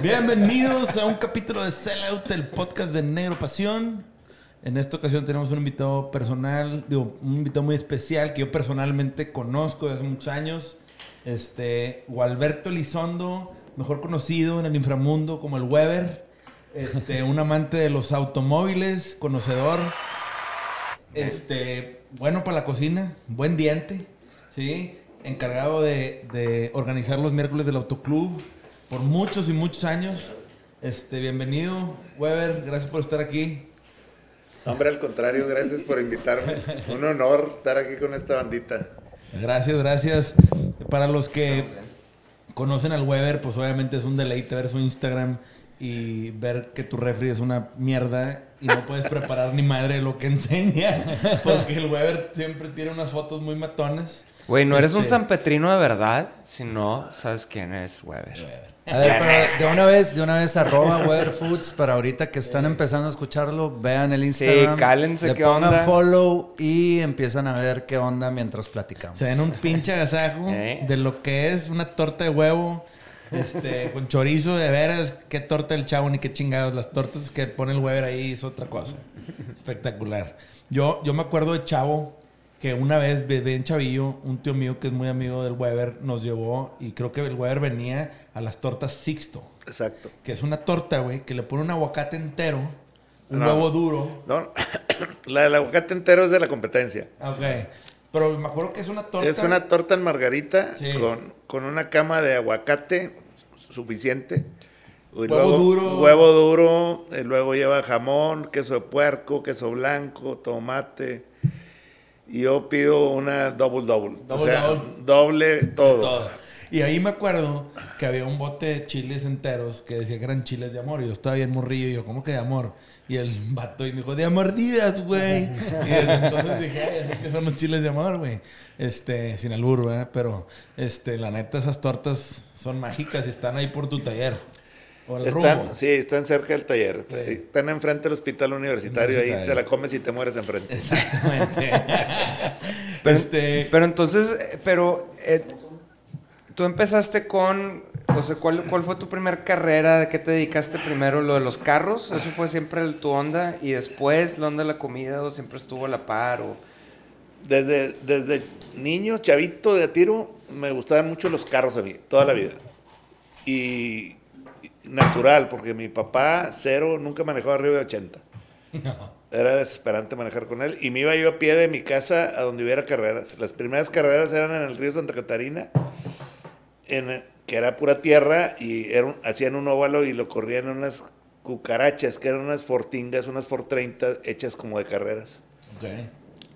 Bienvenidos a un capítulo de Sellout, el podcast de Negro Pasión. En esta ocasión tenemos un invitado personal, digo, un invitado muy especial que yo personalmente conozco desde hace muchos años. Este, Gualberto Elizondo, mejor conocido en el inframundo como el Weber. Este, un amante de los automóviles, conocedor. Este, bueno para la cocina, buen diente, ¿sí? Encargado de, de organizar los miércoles del autoclub por muchos y muchos años. Este, bienvenido, Weber, gracias por estar aquí. Hombre, al contrario, gracias por invitarme. Un honor estar aquí con esta bandita. Gracias, gracias. Para los que conocen al Weber, pues obviamente es un deleite ver su Instagram y ver que tu refri es una mierda y no puedes preparar ni madre lo que enseña. Porque el Weber siempre tiene unas fotos muy matonas. Güey, no eres un Este- San Petrino de verdad si no sabes quién es Weber. A ver, pero de una vez, de una vez arroba Weather Foods para ahorita que están empezando a escucharlo, vean el Instagram, cálense, le ¿qué pongan onda? follow y empiezan a ver qué onda mientras platicamos. Se ven un pinche agasajo ¿Eh? de lo que es una torta de huevo. Este, con chorizo, de veras, qué torta del chavo, ni qué chingados. Las tortas que pone el Weber ahí es otra cosa. Espectacular. Yo, yo me acuerdo de chavo que una vez, de bien chavillo, un tío mío que es muy amigo del Weber nos llevó y creo que el Weber venía a las tortas Sixto, Exacto. que es una torta, güey, que le pone un aguacate entero, un No. huevo duro. No, la del aguacate entero es de la competencia. Ok. Pero me acuerdo que es una torta. Es una torta en margarita Sí. con, con una cama de aguacate suficiente. Y Huevo luego- duro. Huevo duro. y luego lleva jamón, queso de puerco, queso blanco, tomate. Y yo pido una double double. o Double sea, double. doble todo. Todo. Y ahí me acuerdo que había un bote de chiles enteros que decía que eran chiles de amor. Y yo estaba bien morrillo. Y yo, ¿cómo que de amor? Y el vato y me dijo, de mordidas, güey. y desde entonces dije, ay, así que son los chiles de amor, güey. Este, sin albur, ¿verdad? Pero, este, la neta, esas tortas son mágicas y están ahí por tu taller. O el rumbo. Están, sí, están cerca del taller. Está- Sí. Están enfrente del hospital universitario. Ahí te la comes y te mueres enfrente. Exactamente. Pero, este, pero entonces, pero eh, tú empezaste con, o sea, ¿cuál, ¿cuál fue tu primer carrera? ¿De qué te dedicaste primero? ¿Lo de los carros? ¿Eso fue siempre el- tu onda? ¿Y después la onda de la comida o siempre estuvo a la par? O... Desde, desde niño, chavito de tiro, me gustaban mucho los carros a mí, toda la vida. Y natural, porque mi papá, cero, nunca manejó arriba de 80. Era desesperante manejar con él. Y me iba yo a pie de mi casa a donde hubiera carreras. Las primeras carreras eran en el río Santa Catarina, en, que era pura tierra, y era hacían un óvalo y lo corrían en unas cucarachas, que eran unas fortingas, unas 30 hechas como de carreras. ok.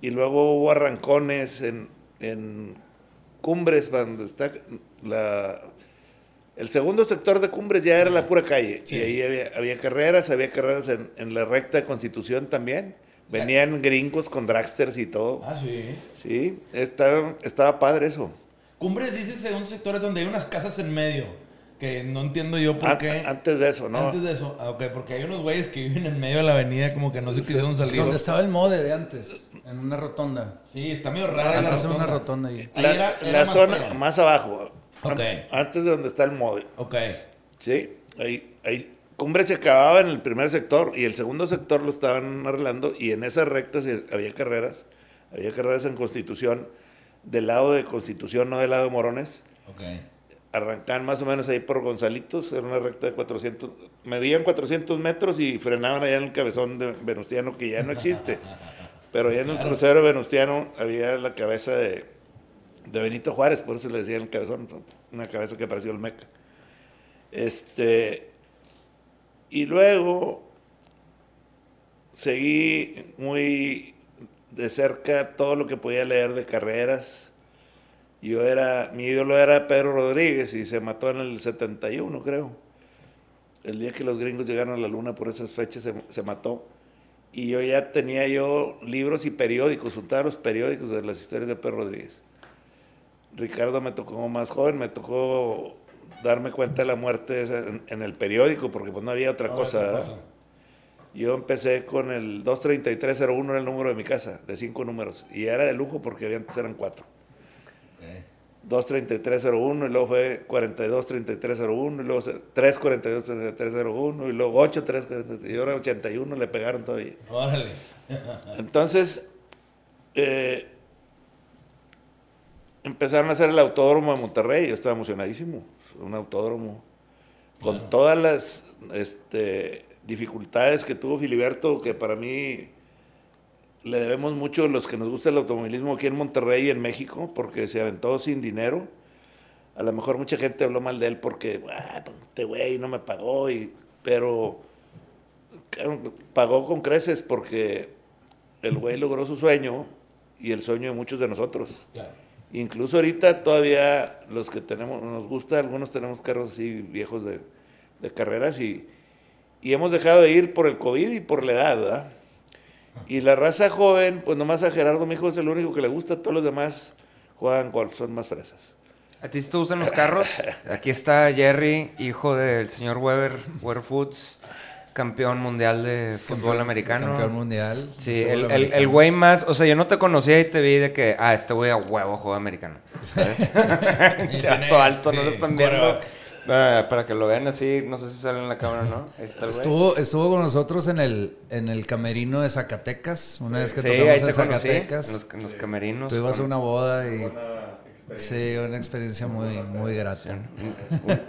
Y luego hubo arrancones en, en Cumbres, donde está la... El segundo sector de Cumbres ya era la pura calle. Sí. Y ahí había, había carreras, había carreras en, en la recta de Constitución también. Venían gringos con dragsters y todo. Ah, sí. Sí, estaba, estaba padre eso. Cumbres dice segundo sector es donde hay unas casas en medio. Que no entiendo yo por qué. Antes de eso, ¿no? Antes de eso, ah, ok, porque hay unos güeyes que viven en medio de la avenida como que no se quisieron salir. Donde estaba el mode de antes, en una rotonda. Sí, está medio rara la Antes era rotonda. una rotonda ahí. Ahí La, era- la era más zona más abajo. Ok. Antes de donde está el mode. Ok. Sí, ahí, ahí Cumbre se acababa en el primer sector y el segundo sector lo estaban arreglando y en esas rectas había carreras, había carreras en Constitución, del lado de Constitución, no del lado de Morones. Ok. Arrancaban más o menos ahí por Gonzalitos, era una recta de 400, medían 400 metros y frenaban allá en el cabezón de Venustiano, que ya no existe. Pero allá en el crucero Venustiano había la cabeza de, de Benito Juárez, por eso le decían el cabezón, una cabeza que pareció el Meca. Este, y luego seguí muy de cerca todo lo que podía leer de carreras. Yo era, mi ídolo era Pedro Rodríguez y se mató en el 71, creo. El día que los gringos llegaron a la luna por esas fechas se, se mató. Y yo ya tenía yo libros y periódicos, juntaba los periódicos de las historias de Pedro Rodríguez. Ricardo me tocó más joven, me tocó darme cuenta de la muerte en, en el periódico, porque pues no había otra cosa, ¿verdad? Yo empecé con el 23301, era el número de mi casa, de cinco números. Y era de lujo porque antes eran cuatro. 23301 y luego fue 423301 y luego se- 3423301 y luego 8343 y ahora 81 le pegaron todavía. Órale. Entonces, eh, empezaron a hacer el autódromo de Monterrey. Yo estaba emocionadísimo. Un autódromo. Con todas las este, dificultades que tuvo Filiberto, que para mí le debemos mucho a los que nos gusta el automovilismo aquí en Monterrey y en México, porque se aventó sin dinero. A lo mejor mucha gente habló mal de él porque, "Ah, este güey no me pagó, y, pero pagó con creces porque el güey logró su sueño y el sueño de muchos de nosotros. Claro. Incluso ahorita todavía los que tenemos, nos gusta, algunos tenemos carros así viejos de, de carreras y, y hemos dejado de ir por el COVID y por la edad, ¿verdad? Y la raza joven, pues nomás a Gerardo, mi hijo, es el único que le gusta, todos los demás juegan golf, son más fresas. ¿A ti sí te gustan los carros? Aquí está Jerry, hijo del señor Weber, Weber Foods, campeón mundial de fútbol americano. Campeón mundial. Sí, el, el, americano. el güey más, o sea, yo no te conocía y te vi de que, ah, este güey a huevo juega americano. ¿Sabes? Chato alto, no lo están viendo. Ah, para que lo vean así, no sé si sale en la cámara o no. Estuvo, estuvo con nosotros en el, en el camerino de Zacatecas, una vez que sí, tocamos ahí en te conocí, Zacatecas. en los, en los camerinos. Tú ibas a una boda y... Sí, una experiencia muy, muy grata.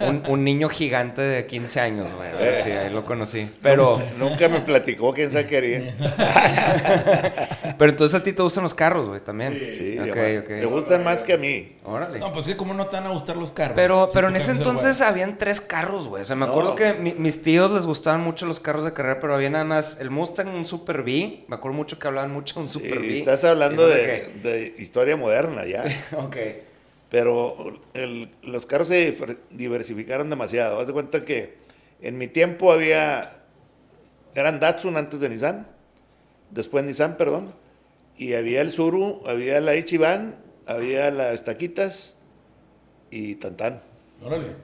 un, un- un niño gigante de 15 años, güey. Sí, ahí lo conocí. Pero, Nunca me platicó quién sabe qué haría. pero entonces a ti te gustan los carros, güey, también. Sí, ok, además, ok. Le gustan más que a mí. Órale. No, pues que como no te van a gustar los carros. Pero, Si pero en ese entonces bueno. habían tres carros, güey. O sea, me No. acuerdo que mi- mis tíos les gustaban mucho los carros de carrera, pero había nada más el Mustang, un Super B. Me acuerdo mucho que hablaban mucho de un Super Sí, B. estás hablando Y no sé de, de historia moderna ya. Ok. Pero el- los carros se diversificaron demasiado. Haz de cuenta que en mi tiempo había. Eran Datsun antes de Nissan. Después Nissan, perdón. Y había el Suru, había la Ichiban, había las Taquitas y Tantán. Órale.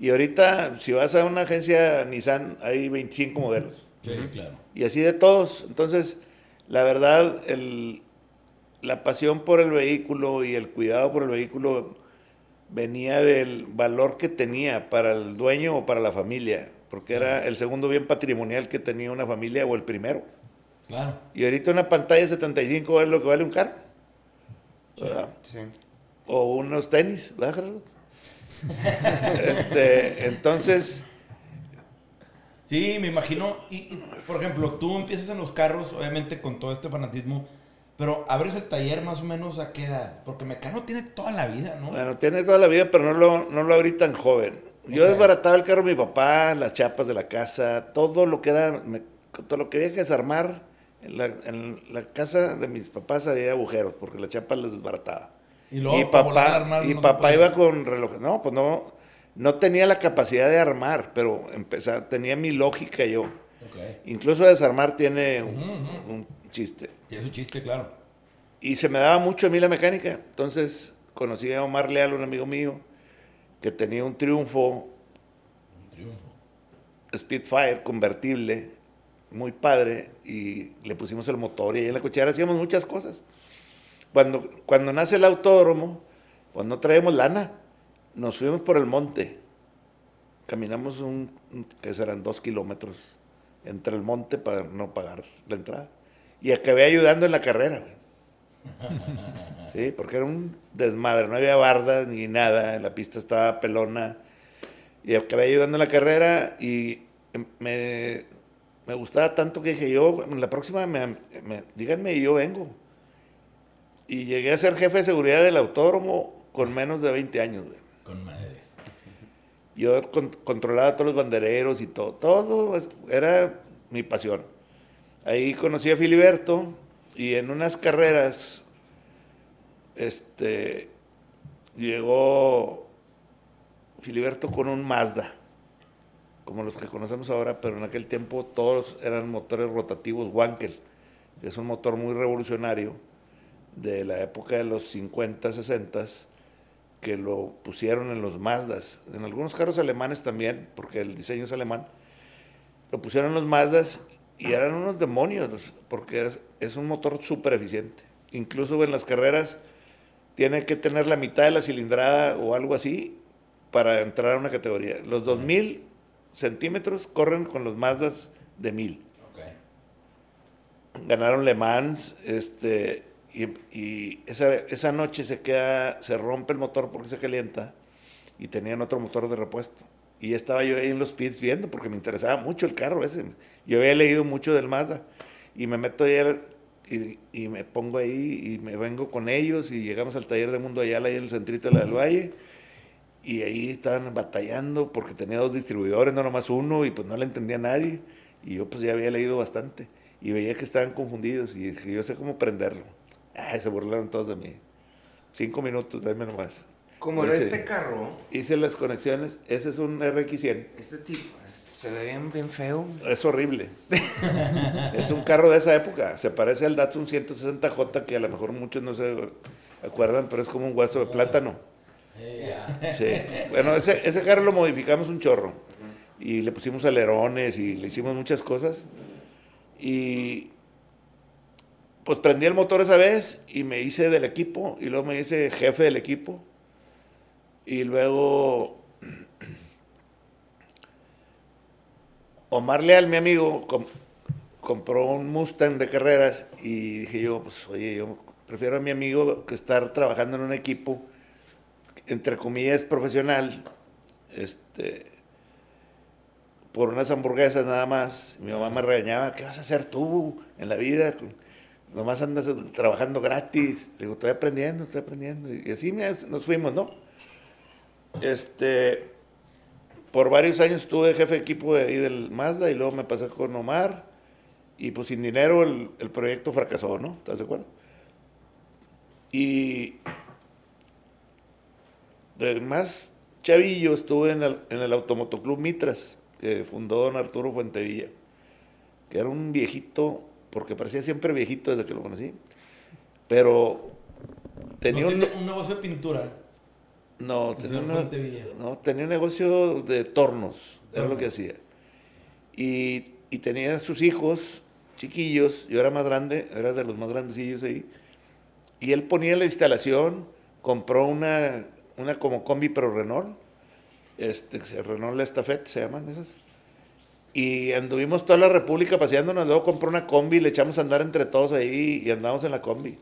Y ahorita, si vas a una agencia Nissan, hay 25 modelos. Sí, claro. Y así de todos. Entonces, la verdad, el, la pasión por el vehículo y el cuidado por el vehículo venía del valor que tenía para el dueño o para la familia, porque era el segundo bien patrimonial que tenía una familia o el primero. Claro. Y ahorita una pantalla de 75 es lo que vale un carro. ¿verdad? Sí. O unos tenis, ¿verdad, Gerardo? este, entonces, Sí, me imagino. Y, y, por ejemplo, tú empiezas en los carros, obviamente con todo este fanatismo, pero abres el taller más o menos a qué edad? Porque Mecano tiene toda la vida, ¿no? Bueno, tiene toda la vida, pero no lo, no lo abrí tan joven. Yo desbarataba el carro de mi papá, las chapas de la casa, todo lo que era, me- todo lo que había que desarmar. En la, en la casa de mis papás había agujeros, porque las chapas las desbarataba. Y luego, y papá, armar, y no papá iba con relojes. No, pues no, no tenía la capacidad de armar, pero empezaba, tenía mi lógica yo. Incluso desarmar tiene un chiste. Tiene su chiste, claro. Y se me daba mucho a mí la mecánica. Entonces conocí a Omar Leal, un amigo mío, que tenía un triunfo Un triunfo. Spitfire convertible, muy padre, y le pusimos el motor y ahí en la cochera hacíamos muchas cosas. Cuando, cuando nace el autódromo, pues no traemos lana, nos fuimos por el monte. Caminamos un, un- que serán dos kilómetros entre el monte para no pagar la entrada. Y acabé ayudando en la carrera. Sí, porque era un desmadre, no había bardas ni nada, la pista estaba pelona. Y acabé ayudando en la carrera y me, me gustaba tanto que dije, yo, la próxima, me, me- díganme y yo vengo. Y llegué a ser jefe de seguridad del autódromo con menos de 20 años. güey. Con madre. Yo con- controlaba todos los bandereros y todo. Todo era mi pasión. Ahí conocí a Filiberto y en unas carreras este, llegó Filiberto con un Mazda, como los que conocemos ahora, pero en aquel tiempo todos eran motores rotativos Wankel, que es un motor muy revolucionario de la época de los 50, 60, que lo pusieron en los Mazdas, en algunos carros alemanes también, porque el diseño es alemán, lo pusieron en los Mazdas y eran unos demonios, porque es, es un motor súper eficiente. Incluso en las carreras tiene que tener la mitad de la cilindrada o algo así para entrar a una categoría. Los 2000 centímetros corren con los Mazdas de 1000 ganaron Le Mans, este, y, y esa, esa noche se queda, se rompe el motor porque se calienta y tenían otro motor de repuesto. Y estaba yo ahí en los pits viendo porque me interesaba mucho el carro ese. Yo había leído mucho del Mazda y me meto al- y, y me pongo ahí y me vengo con ellos y llegamos al taller de Mundo Ayala ahí en el centrito de la del Valle y ahí estaban batallando porque tenía dos distribuidores, no nomás uno, y pues no le entendía a nadie. Y yo pues ya había leído bastante. Y veía que estaban confundidos y dije, yo sé cómo prenderlo. Ay, se burlaron todos de mí. Cinco minutos, dame nomás. Como era Ese- este carro, Hice las conexiones. Ese es un RX100. este tipo, se ve bien, bien feo. Es horrible. es un carro de esa época. Se parece al Datsun 160J, que a lo mejor muchos no se acuerdan, pero es como un hueso de plátano. Sí. Bueno, ese, ese carro lo modificamos un chorro. Y le pusimos alerones y le hicimos muchas cosas. Y pues prendí el motor esa vez y me hice del equipo y luego me hice jefe del equipo. Y luego Omar Leal, mi amigo, com- compró un Mustang de carreras y dije yo, pues oye, yo prefiero a mi amigo que estar trabajando en un equipo, entre comillas, profesional, este, por unas hamburguesas nada más. Mi mamá me regañaba, ¿qué vas a hacer tú en la vida? Nomás andas trabajando gratis. Digo, estoy aprendiendo, estoy aprendiendo. Y así nos fuimos, ¿no? Este, por varios años estuve jefe de equipo de ahí del Mazda y luego me pasé con Omar. Y pues sin dinero el, el proyecto fracasó, ¿no? ¿Estás de acuerdo? Y de más chavillo estuve en el, en el Automotoclub Mitras, que fundó don Arturo Fuentevilla, que era un viejito, porque parecía siempre viejito desde que lo conocí, pero tenía No un... un negocio de pintura. No, tenía, una- no, tenía un negocio de tornos, era lo que hacía. Y, y tenía sus hijos chiquillos, yo era más grande, era de los más grandecillos ahí. Y él ponía la instalación, compró una, una como combi, pero Renault, este, Renault La Estafette se llaman esas. Y anduvimos toda la República paseándonos, luego compró una combi, le echamos a andar entre todos ahí y andamos en la combi.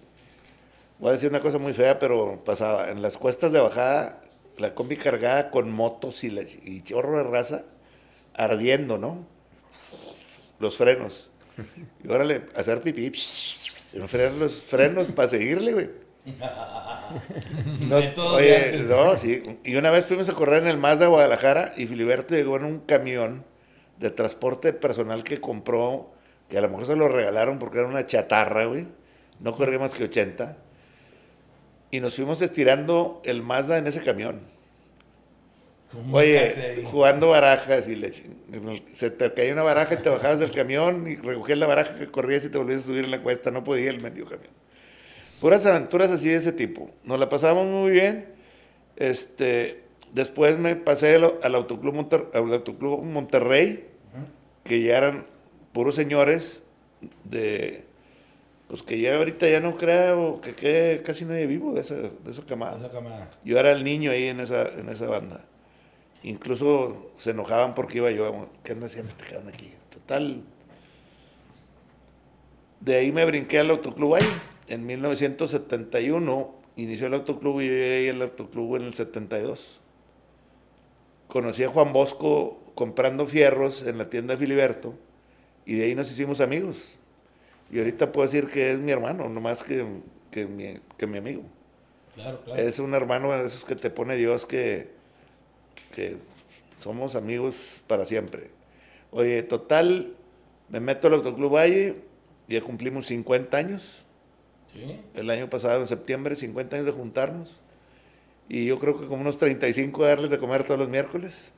Voy a decir una cosa muy fea, pero pasaba. En las cuestas de bajada, la combi cargada con motos y, la- y chorro de raza, ardiendo, ¿no? Los frenos. Y órale, hacer pipí. frenar los frenos para seguirle, güey. Nos- oye, no, sí. Y una vez fuimos a correr en el Mazda Guadalajara y Filiberto llegó en un camión de transporte personal que compró, que a lo mejor se lo regalaron porque era una chatarra, güey. No corría más que 80. Y nos fuimos estirando el Mazda en ese camión. Oye, jugando barajas y le se te caía una baraja y te bajabas del camión y recogías la baraja que corrías y te volvías a subir en la cuesta. No podía el medio camión. Puras aventuras así de ese tipo. Nos la pasábamos muy bien. Este, después me pasé al, al autoclub, Monter- al autoclub Monterrey, que ya eran puros señores de... Pues que ya ahorita ya no creo que quede casi nadie vivo de esa, de esa camada. Esa camada. Yo era el niño ahí en esa, en esa banda. Incluso se enojaban porque iba yo. ¿Qué andas haciendo este cabrón aquí? Total. De ahí me brinqué al autoclub ahí. En 1971 inició el autoclub y yo llegué ahí al autoclub en el 72. Conocí a Juan Bosco comprando fierros en la tienda de Filiberto y de ahí nos hicimos amigos. Y ahorita puedo decir que es mi hermano, no más que, que, mi, que mi amigo. Claro, claro. Es un hermano de esos que te pone Dios que, que somos amigos para siempre. Oye, total, me meto al Autoclub Valle, ya cumplimos 50 años. El año pasado, en septiembre, 50 años de juntarnos. Y yo creo que como unos 35 de darles de comer todos los miércoles.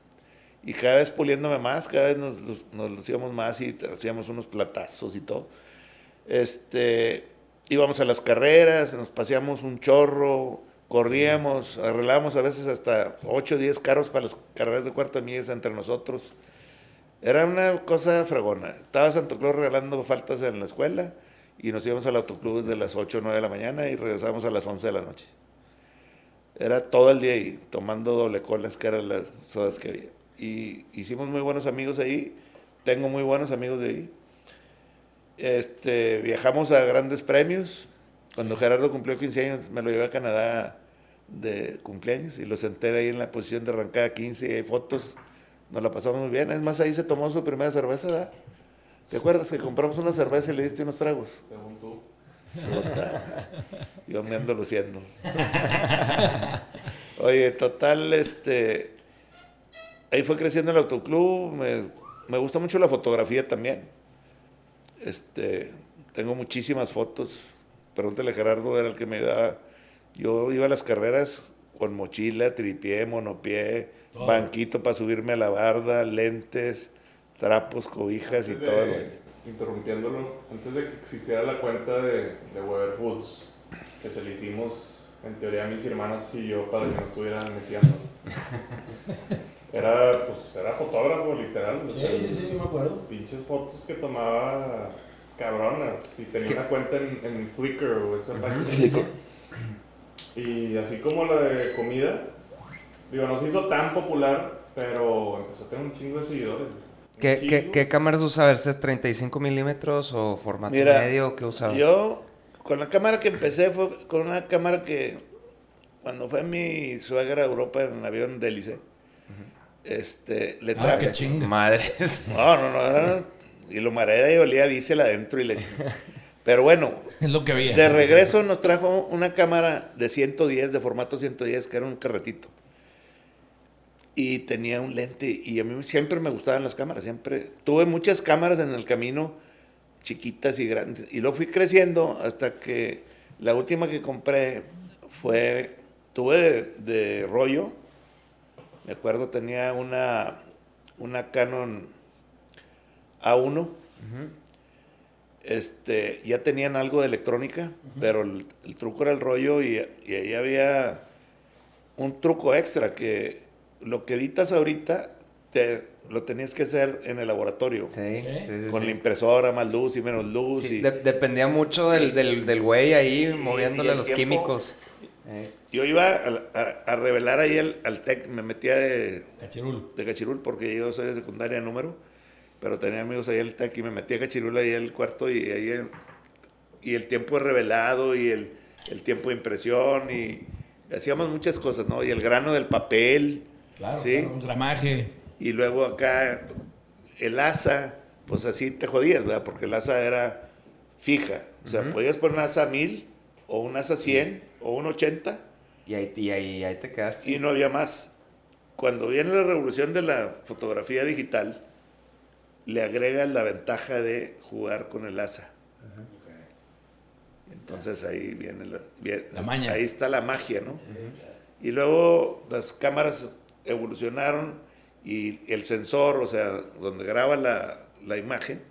Y cada vez puliéndome más, cada vez nos, nos lucíamos más y hacíamos unos platazos y todo. Este, íbamos a las carreras, nos paseamos un chorro, corríamos, arreglábamos a veces hasta 8 o 10 carros para las carreras de cuarto de millas entre nosotros. Era una cosa fregona. Estaba Santo Claus regalando faltas en la escuela y nos íbamos al autoclub desde las 8 o 9 de la mañana y regresábamos a las 11 de la noche. Era todo el día ahí, tomando doble colas, que eran las sodas que había. Y hicimos muy buenos amigos ahí. Tengo muy buenos amigos de ahí. Este, viajamos a grandes premios. Cuando Gerardo cumplió 15 años, me lo llevé a Canadá de cumpleaños y lo senté ahí en la posición de arrancada 15 y hay fotos. Nos la pasamos muy bien. Es más, ahí se tomó su primera cerveza, ¿verdad? ¿Te acuerdas que compramos una cerveza y le diste unos tragos? Según tú. Yo me ando luciendo. Oye, total, este. Ahí fue creciendo el autoclub. Me, me gusta mucho la fotografía también. Este, tengo muchísimas fotos. Pregúntale a Gerardo, era el que me ayudaba. Yo iba a las carreras con mochila, tripié, monopié, banquito para subirme a la barda, lentes, trapos, cobijas y todo de- el baile. Interrumpiéndolo, antes de que existiera la cuenta de, de Weber Foods, que se le hicimos en teoría a mis hermanas y yo para que no estuvieran meciando. Era, pues, era fotógrafo, literal. o Sí, sea, sí, sí, yo me acuerdo. Pinches fotos que tomaba cabronas. Y tenía una cuenta en, en Flickr o esa página. Flickr. Y así como la de comida, digo, no se hizo tan popular, pero empezó a tener un chingo de seguidores. ¿Qué, qué, chingo. qué cámaras usabas? ¿Es 35 milímetros o formato Mira, medio? ¿Qué usabas? Yo, con la cámara que empecé fue con una cámara que, cuando fue mi suegra a Europa en el avión de hélice, este, le Ah, traje. qué chinga. Madres. No, no, no, era- y lo mareé y olía diésel adentro y le Pero bueno, Es lo que había. de regreso nos trajo una cámara de 110, de formato 110, que era un carretito. Y tenía un lente, y a mí siempre me gustaban las cámaras, siempre. Tuve muchas cámaras en el camino, chiquitas y grandes. Y luego fui creciendo hasta que la última que compré fue, tuve de, de rollo, me acuerdo, tenía una, una Canon A1. Este, ya tenían algo de electrónica, pero el, el truco era el rollo y, y ahí había un truco extra que lo que editas ahorita te, lo tenías que hacer en el laboratorio. Sí, sí, sí. con sí. la impresora, más luz y menos luz. Sí, y, de- dependía mucho del, del, del güey ahí moviéndole los tiempo. químicos. Eh, Yo iba a, a- a revelar ahí el, al TEC, me metía de, Cachirul. de Cachirul porque yo soy de secundaria número, pero tenía amigos ahí el TEC y me metía a Cachirul ahí el cuarto y ahí en- y el tiempo revelado y el, el tiempo de impresión y hacíamos muchas cosas, ¿no? Y el grano del papel, Claro, ¿sí? claro, un gramaje. Y luego acá el asa, pues así te jodías, ¿verdad? Porque el asa era fija. O sea, podías poner un asa 1000 o un asa 100 o un 80 y, ahí, y ahí, ahí te quedaste. y no había más. Cuando viene la revolución de la fotografía digital, le agrega la ventaja de jugar con el asa. Entonces ahí viene La maña. ahí está la magia, ¿no? Y luego las cámaras evolucionaron y el sensor, o sea, donde graba la, la imagen,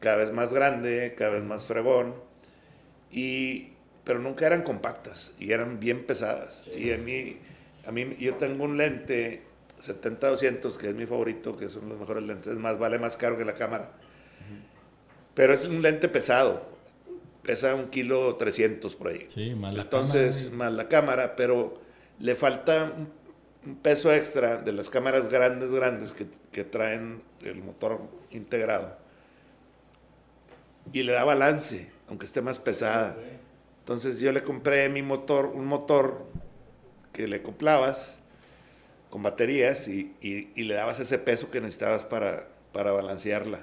cada vez más grande, cada vez más fregón, y, pero nunca eran compactas y eran bien pesadas. Y a mí, a mí, yo tengo un lente 70-200, que es mi favorito, que son los mejores lentes, es más, vale más caro que la cámara. Pero es un lente pesado, pesa un kilo 300 por ahí. Sí, más la Entonces, cámara más la cámara, pero le falta un, peso extra de las cámaras grandes, grandes que, que traen el motor integrado. Y le da balance, aunque esté más pesada. Entonces yo le compré mi motor, un motor que le acoplabas con baterías y, y- le dabas ese peso que necesitabas para, para balancearla.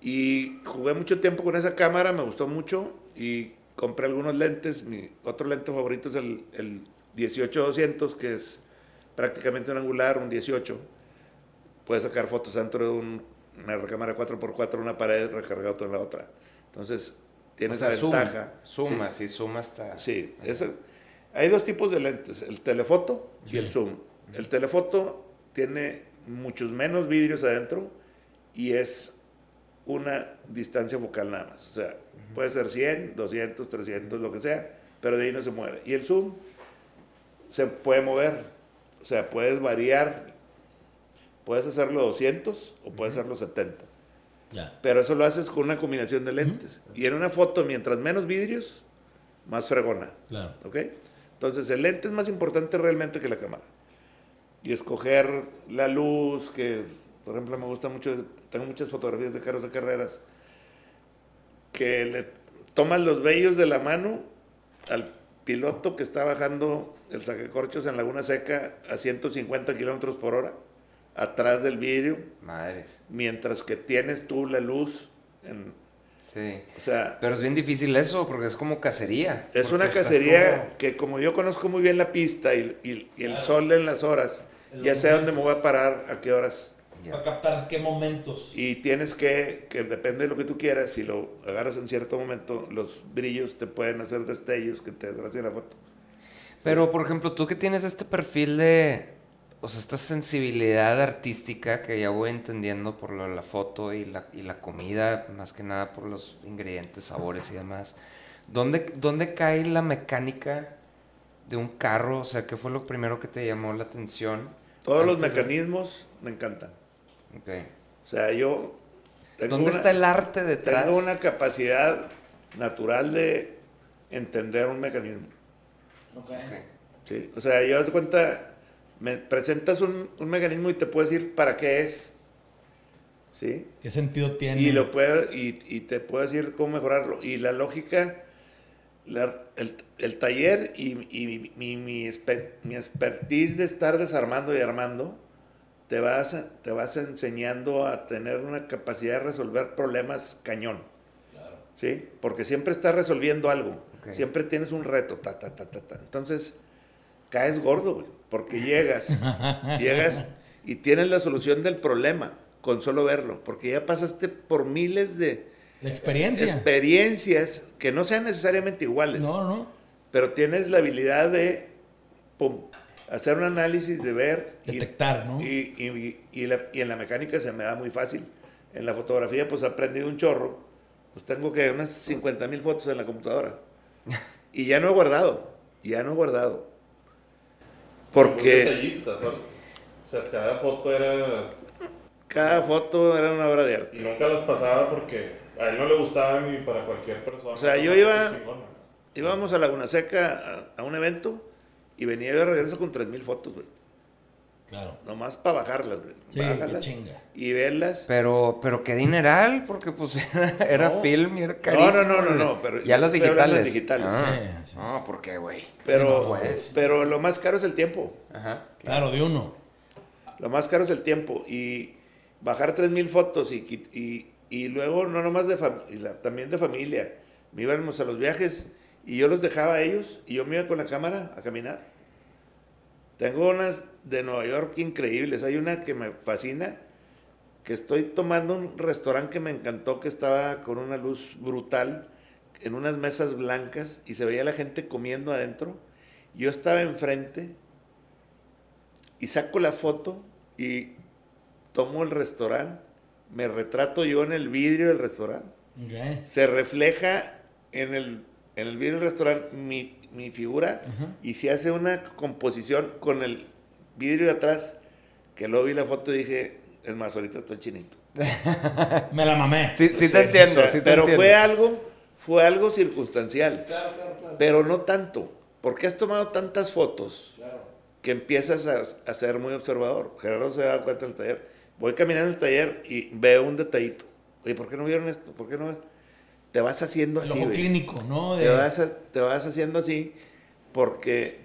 Y jugué mucho tiempo con esa cámara, me gustó mucho y compré algunos lentes. Mi otro lente favorito es el, el 18-200, que es prácticamente un angular, un 18. Puedes sacar fotos dentro de un- una recámara 4x4, una pared recargado en la otra. Entonces, O tienes sea, zoom, ventaja. Suma, Sí. sí, suma hasta... Sí, eso- hay dos tipos de lentes, el telefoto y el zoom. El telefoto tiene muchos menos vidrios adentro y es una distancia focal nada más. O sea, puede ser 100, 200, 300, lo que sea, pero de ahí no se mueve. Y el zoom se puede mover, o sea, puedes variar, puedes hacerlo 200 o puedes hacerlo 70. Ya. Pero eso lo haces con una combinación de lentes. Y en una foto, mientras menos vidrios, más fregona. Claro. ¿Ok? Entonces, el lente es más importante realmente que la cámara. Y escoger la luz, que por ejemplo me gusta mucho, tengo muchas fotografías de carros de carreras, que le tomas los vellos de la mano al piloto que está bajando el sacacorchos en Laguna Seca a 150 kilómetros por hora, atrás del vidrio, Madres. mientras que tienes tú la luz. en- Sí. o sea, Pero es bien difícil eso, porque es como cacería. Es una cacería como- que como yo conozco muy bien la pista y, y- y el sol en las horas, ya sé dónde me voy a parar, a qué horas. Ya. Para captar qué momentos. Y tienes que, que depende de lo que tú quieras, si lo agarras en cierto momento, los brillos te pueden hacer destellos que te desgracien la foto. Pero, por ejemplo, tú que tienes este perfil de, o sea, esta sensibilidad artística que ya voy entendiendo por lo de la foto y la, y la comida, más que nada por los ingredientes, sabores y demás, ¿dónde, ¿dónde cae la mecánica de un carro? O sea, ¿qué fue lo primero que te llamó la atención? Todos los Antes de- mecanismos me encantan. Ok. O sea, yo tengo ¿Dónde una- está el arte detrás? Tengo una capacidad natural de entender un mecanismo. Ok. Ok. Sí, o sea, yo de cuenta, me presentas un, un mecanismo y te puedo decir para qué es. ¿Sí? ¿Qué sentido tiene? Y, lo puedo, y, y te puedo decir cómo mejorarlo. Y la lógica, la- el, el taller y, y mi, mi, mi espe- mi expertise de estar desarmando y armando, te vas, te vas enseñando a tener una capacidad de resolver problemas cañón. ¿Sí? Porque siempre estás resolviendo algo. Siempre tienes un reto. Ta, ta, ta, ta, ta. Entonces, caes gordo, güey, porque llegas, llegas y tienes la solución del problema con solo verlo, porque ya pasaste por miles de experiencia. experiencias que no sean necesariamente iguales, No, no. pero tienes la habilidad de pum, hacer un análisis, de ver y- Detectar, ¿no? y, y- y la- y en la mecánica se me da muy fácil. En la fotografía, pues he aprendido un chorro. Pues tengo que unas 50 mil fotos en la computadora. Y ya no he guardado. Ya no he guardado. Muy Porque detallista, aparte. O sea, cada foto era. cada foto era una obra de Y arte. nunca las pasaba porque a él no le gustaban ni para cualquier persona. O sea, yo iba-. Íbamos a Laguna Seca a, a un evento y venía yo de regreso con 3 mil fotos, güey. Claro. Nomás para bajarlas, güey. Sí, Bájalas chinga. Y verlas. Pero, pero qué dineral, porque pues era, era No. film y era No, carísimo. no, no, no, güey. no, pero ya las hablando de digitales. digitales. Ah. Sí, sí. No, ¿por qué, güey? Pero, No, pues. pero lo más caro es el tiempo. Ajá. Claro, de uno. Lo más caro es el tiempo. Y bajar 3.000 fotos y, quit- y, y luego no nomás de familia, también de familia. Me íbamos a los viajes y yo los dejaba a ellos y yo me iba con la cámara a caminar. Tengo unas de Nueva York increíbles. Hay una que me fascina, que estoy tomando un restaurante que me encantó, que estaba con una luz brutal, en unas mesas blancas y se veía la gente comiendo adentro. Yo estaba enfrente y saco la foto y tomo el restaurante, me retrato yo en el vidrio del restaurante, se refleja en el, en el vidrio del restaurante mi, mi figura y se hace una composición con el vidrio de atrás, que luego vi la foto y dije, es más, ahorita estoy chinito. Me la mamé. Sí, sí Sí, te entiendo, o sea, sí te pero entiendo. fue algo, fue algo circunstancial. Pero no tanto, porque has tomado tantas fotos que empiezas a, a ser muy observador. Gerardo se da cuenta del taller. Voy caminando en el taller y veo un detallito. Oye, ¿por qué no vieron esto? ¿Por qué no ves? Te vas haciendo así, güey. clínico, ¿no? Te vas, a- te vas haciendo así porque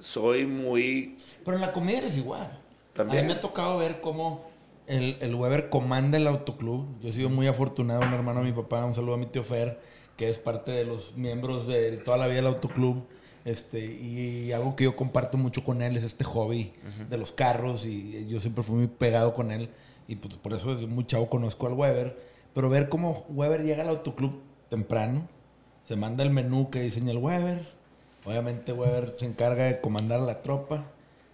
soy muy... Pero en la comedia eres igual. También. A mí me ha tocado ver cómo el, el Weber comanda el autoclub. Yo he sido muy afortunado, un hermano de mi papá, un saludo a mi tío Fer, que es parte de los miembros de toda la vida del autoclub. Este, y algo que yo comparto mucho con él es este hobby de los carros y yo siempre fui muy pegado con él y pues por eso desde muy chavo conozco al Weber. Pero ver cómo Weber llega al autoclub temprano, se manda el menú que diseña el Weber, obviamente Weber se encarga de comandar a la tropa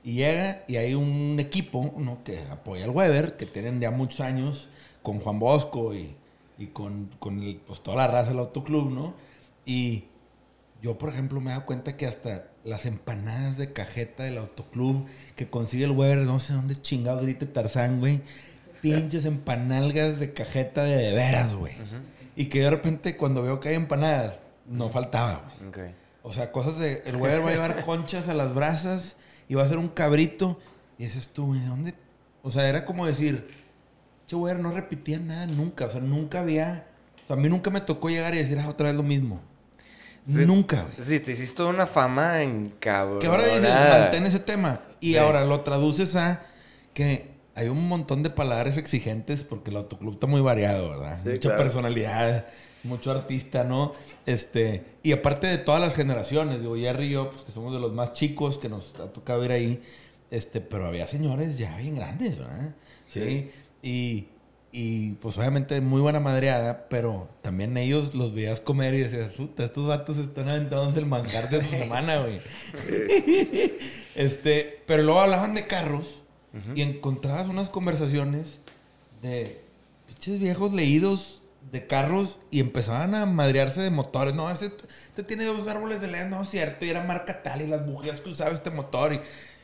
y llega y hay un equipo ¿no? que apoya al Weber, que tienen ya muchos años con Juan Bosco y, y con, con el, pues, toda la raza del autoclub, ¿no? Y yo, por ejemplo, me he dado cuenta que hasta las empanadas de cajeta del autoclub que consigue el Weber, no sé dónde chingados grite Tarzán, güey. Pinches empanalgas de cajeta de, de veras, güey. Y que de repente cuando veo que hay empanadas, no faltaba, güey. Ok. O sea, cosas de. El Weber va a llevar conchas a las brasas y va a hacer un cabrito. Y dices tú, güey, ¿de dónde? O sea, era como decir, che, Weber no repetía nada nunca. O sea, nunca había. O sea, a mí nunca me tocó llegar y decir, ah, otra vez lo mismo. Sí. Nunca, güey. Sí, te hiciste una fama en cabrón. Que ahora dices, mantén ese tema. Y Sí. ahora lo traduces a que hay un montón de palabras exigentes porque el autoclub está muy variado, ¿verdad? Sí, Mucha claro. personalidad, mucho artista, ¿no? Este, y aparte de todas las generaciones, digo, Jerry y yo, pues que somos de los más chicos que nos ha tocado ir ahí, este, pero había señores ya bien grandes, ¿verdad? Sí. Y, y, pues obviamente muy buena madreada, pero también ellos los veías comer y decías, puta, estos vatos están aventándose el manjar de su semana, güey. Este, pero luego hablaban de carros y encontrabas unas conversaciones de pinches viejos leídos de carros y empezaban a madrearse de motores. No, ese este tiene dos árboles de leña, no es cierto, y era marca tal y las bujías que usaba este motor y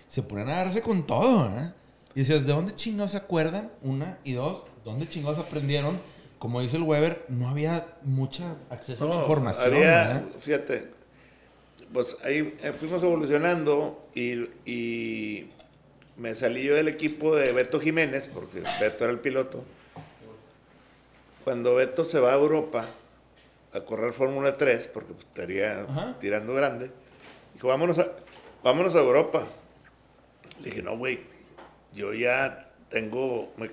se ponían a darse con todo, ¿eh? Y decías, ¿de dónde chingados se acuerdan? Una y dos, ¿dónde chingados aprendieron? Como dice el Weber, no había mucha acceso a la información. había, ¿verdad? fíjate, pues ahí eh, fuimos evolucionando y, y me salí yo del equipo de Beto Jiménez, porque Beto era el piloto. Cuando Beto se va a Europa a correr Fórmula 3, porque estaría Ajá. tirando grande, dijo, vámonos a, vámonos a Europa. Le dije, no, güey, yo ya tengo, me,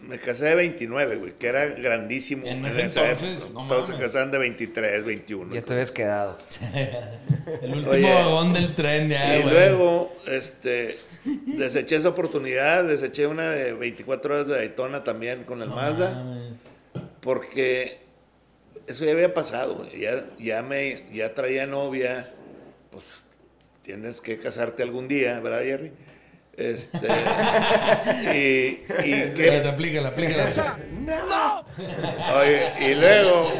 me casé de 29, güey, que era grandísimo. En ese entonces, época. no Todos se casaban de 23, 21. Ya te habías quedado. El último Oye, vagón del tren, ya, y güey. luego, este, deseché esa oportunidad, deseché una de 24 horas de Daytona también con el No Mazda, mames. Porque eso ya había pasado, güey. ya, ya me, ya traía novia, pues tienes que casarte algún día, ¿verdad, Jerry? Este, y, y Espérate, que, aplícala, aplícala. oye, y luego,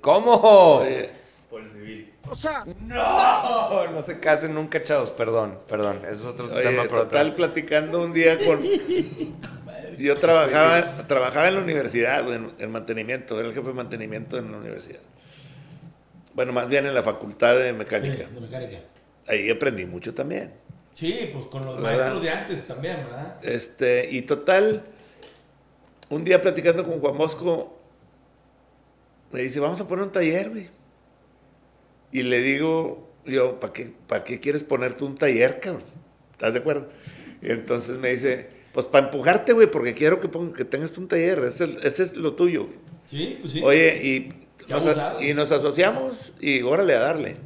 ¿Cómo? oye, Por el civil. No, no se casen nunca, chavos. Perdón, perdón. Eso es otro Oye, tema otro. total, platicando un día con... Yo trabajaba, trabajaba en la universidad, en, en mantenimiento, era el jefe de mantenimiento en la universidad. Bueno, más bien en la facultad de mecánica. De mecánica. Ahí aprendí mucho también. Sí, pues con los ¿Verdad? maestros de antes también, ¿verdad? Este, y total, un día platicando con Juan Bosco, me dice, vamos a poner un taller, güey. Y le digo, yo, ¿para qué, ¿para qué quieres ponerte un taller, cabrón? ¿Estás de acuerdo? Y entonces me dice, pues para empujarte, güey, porque quiero que, ponga- que tengas un taller, ese, es- ese es lo tuyo, güey. Sí, pues sí. Oye, y nos, abusado. y nos asociamos y órale a darle.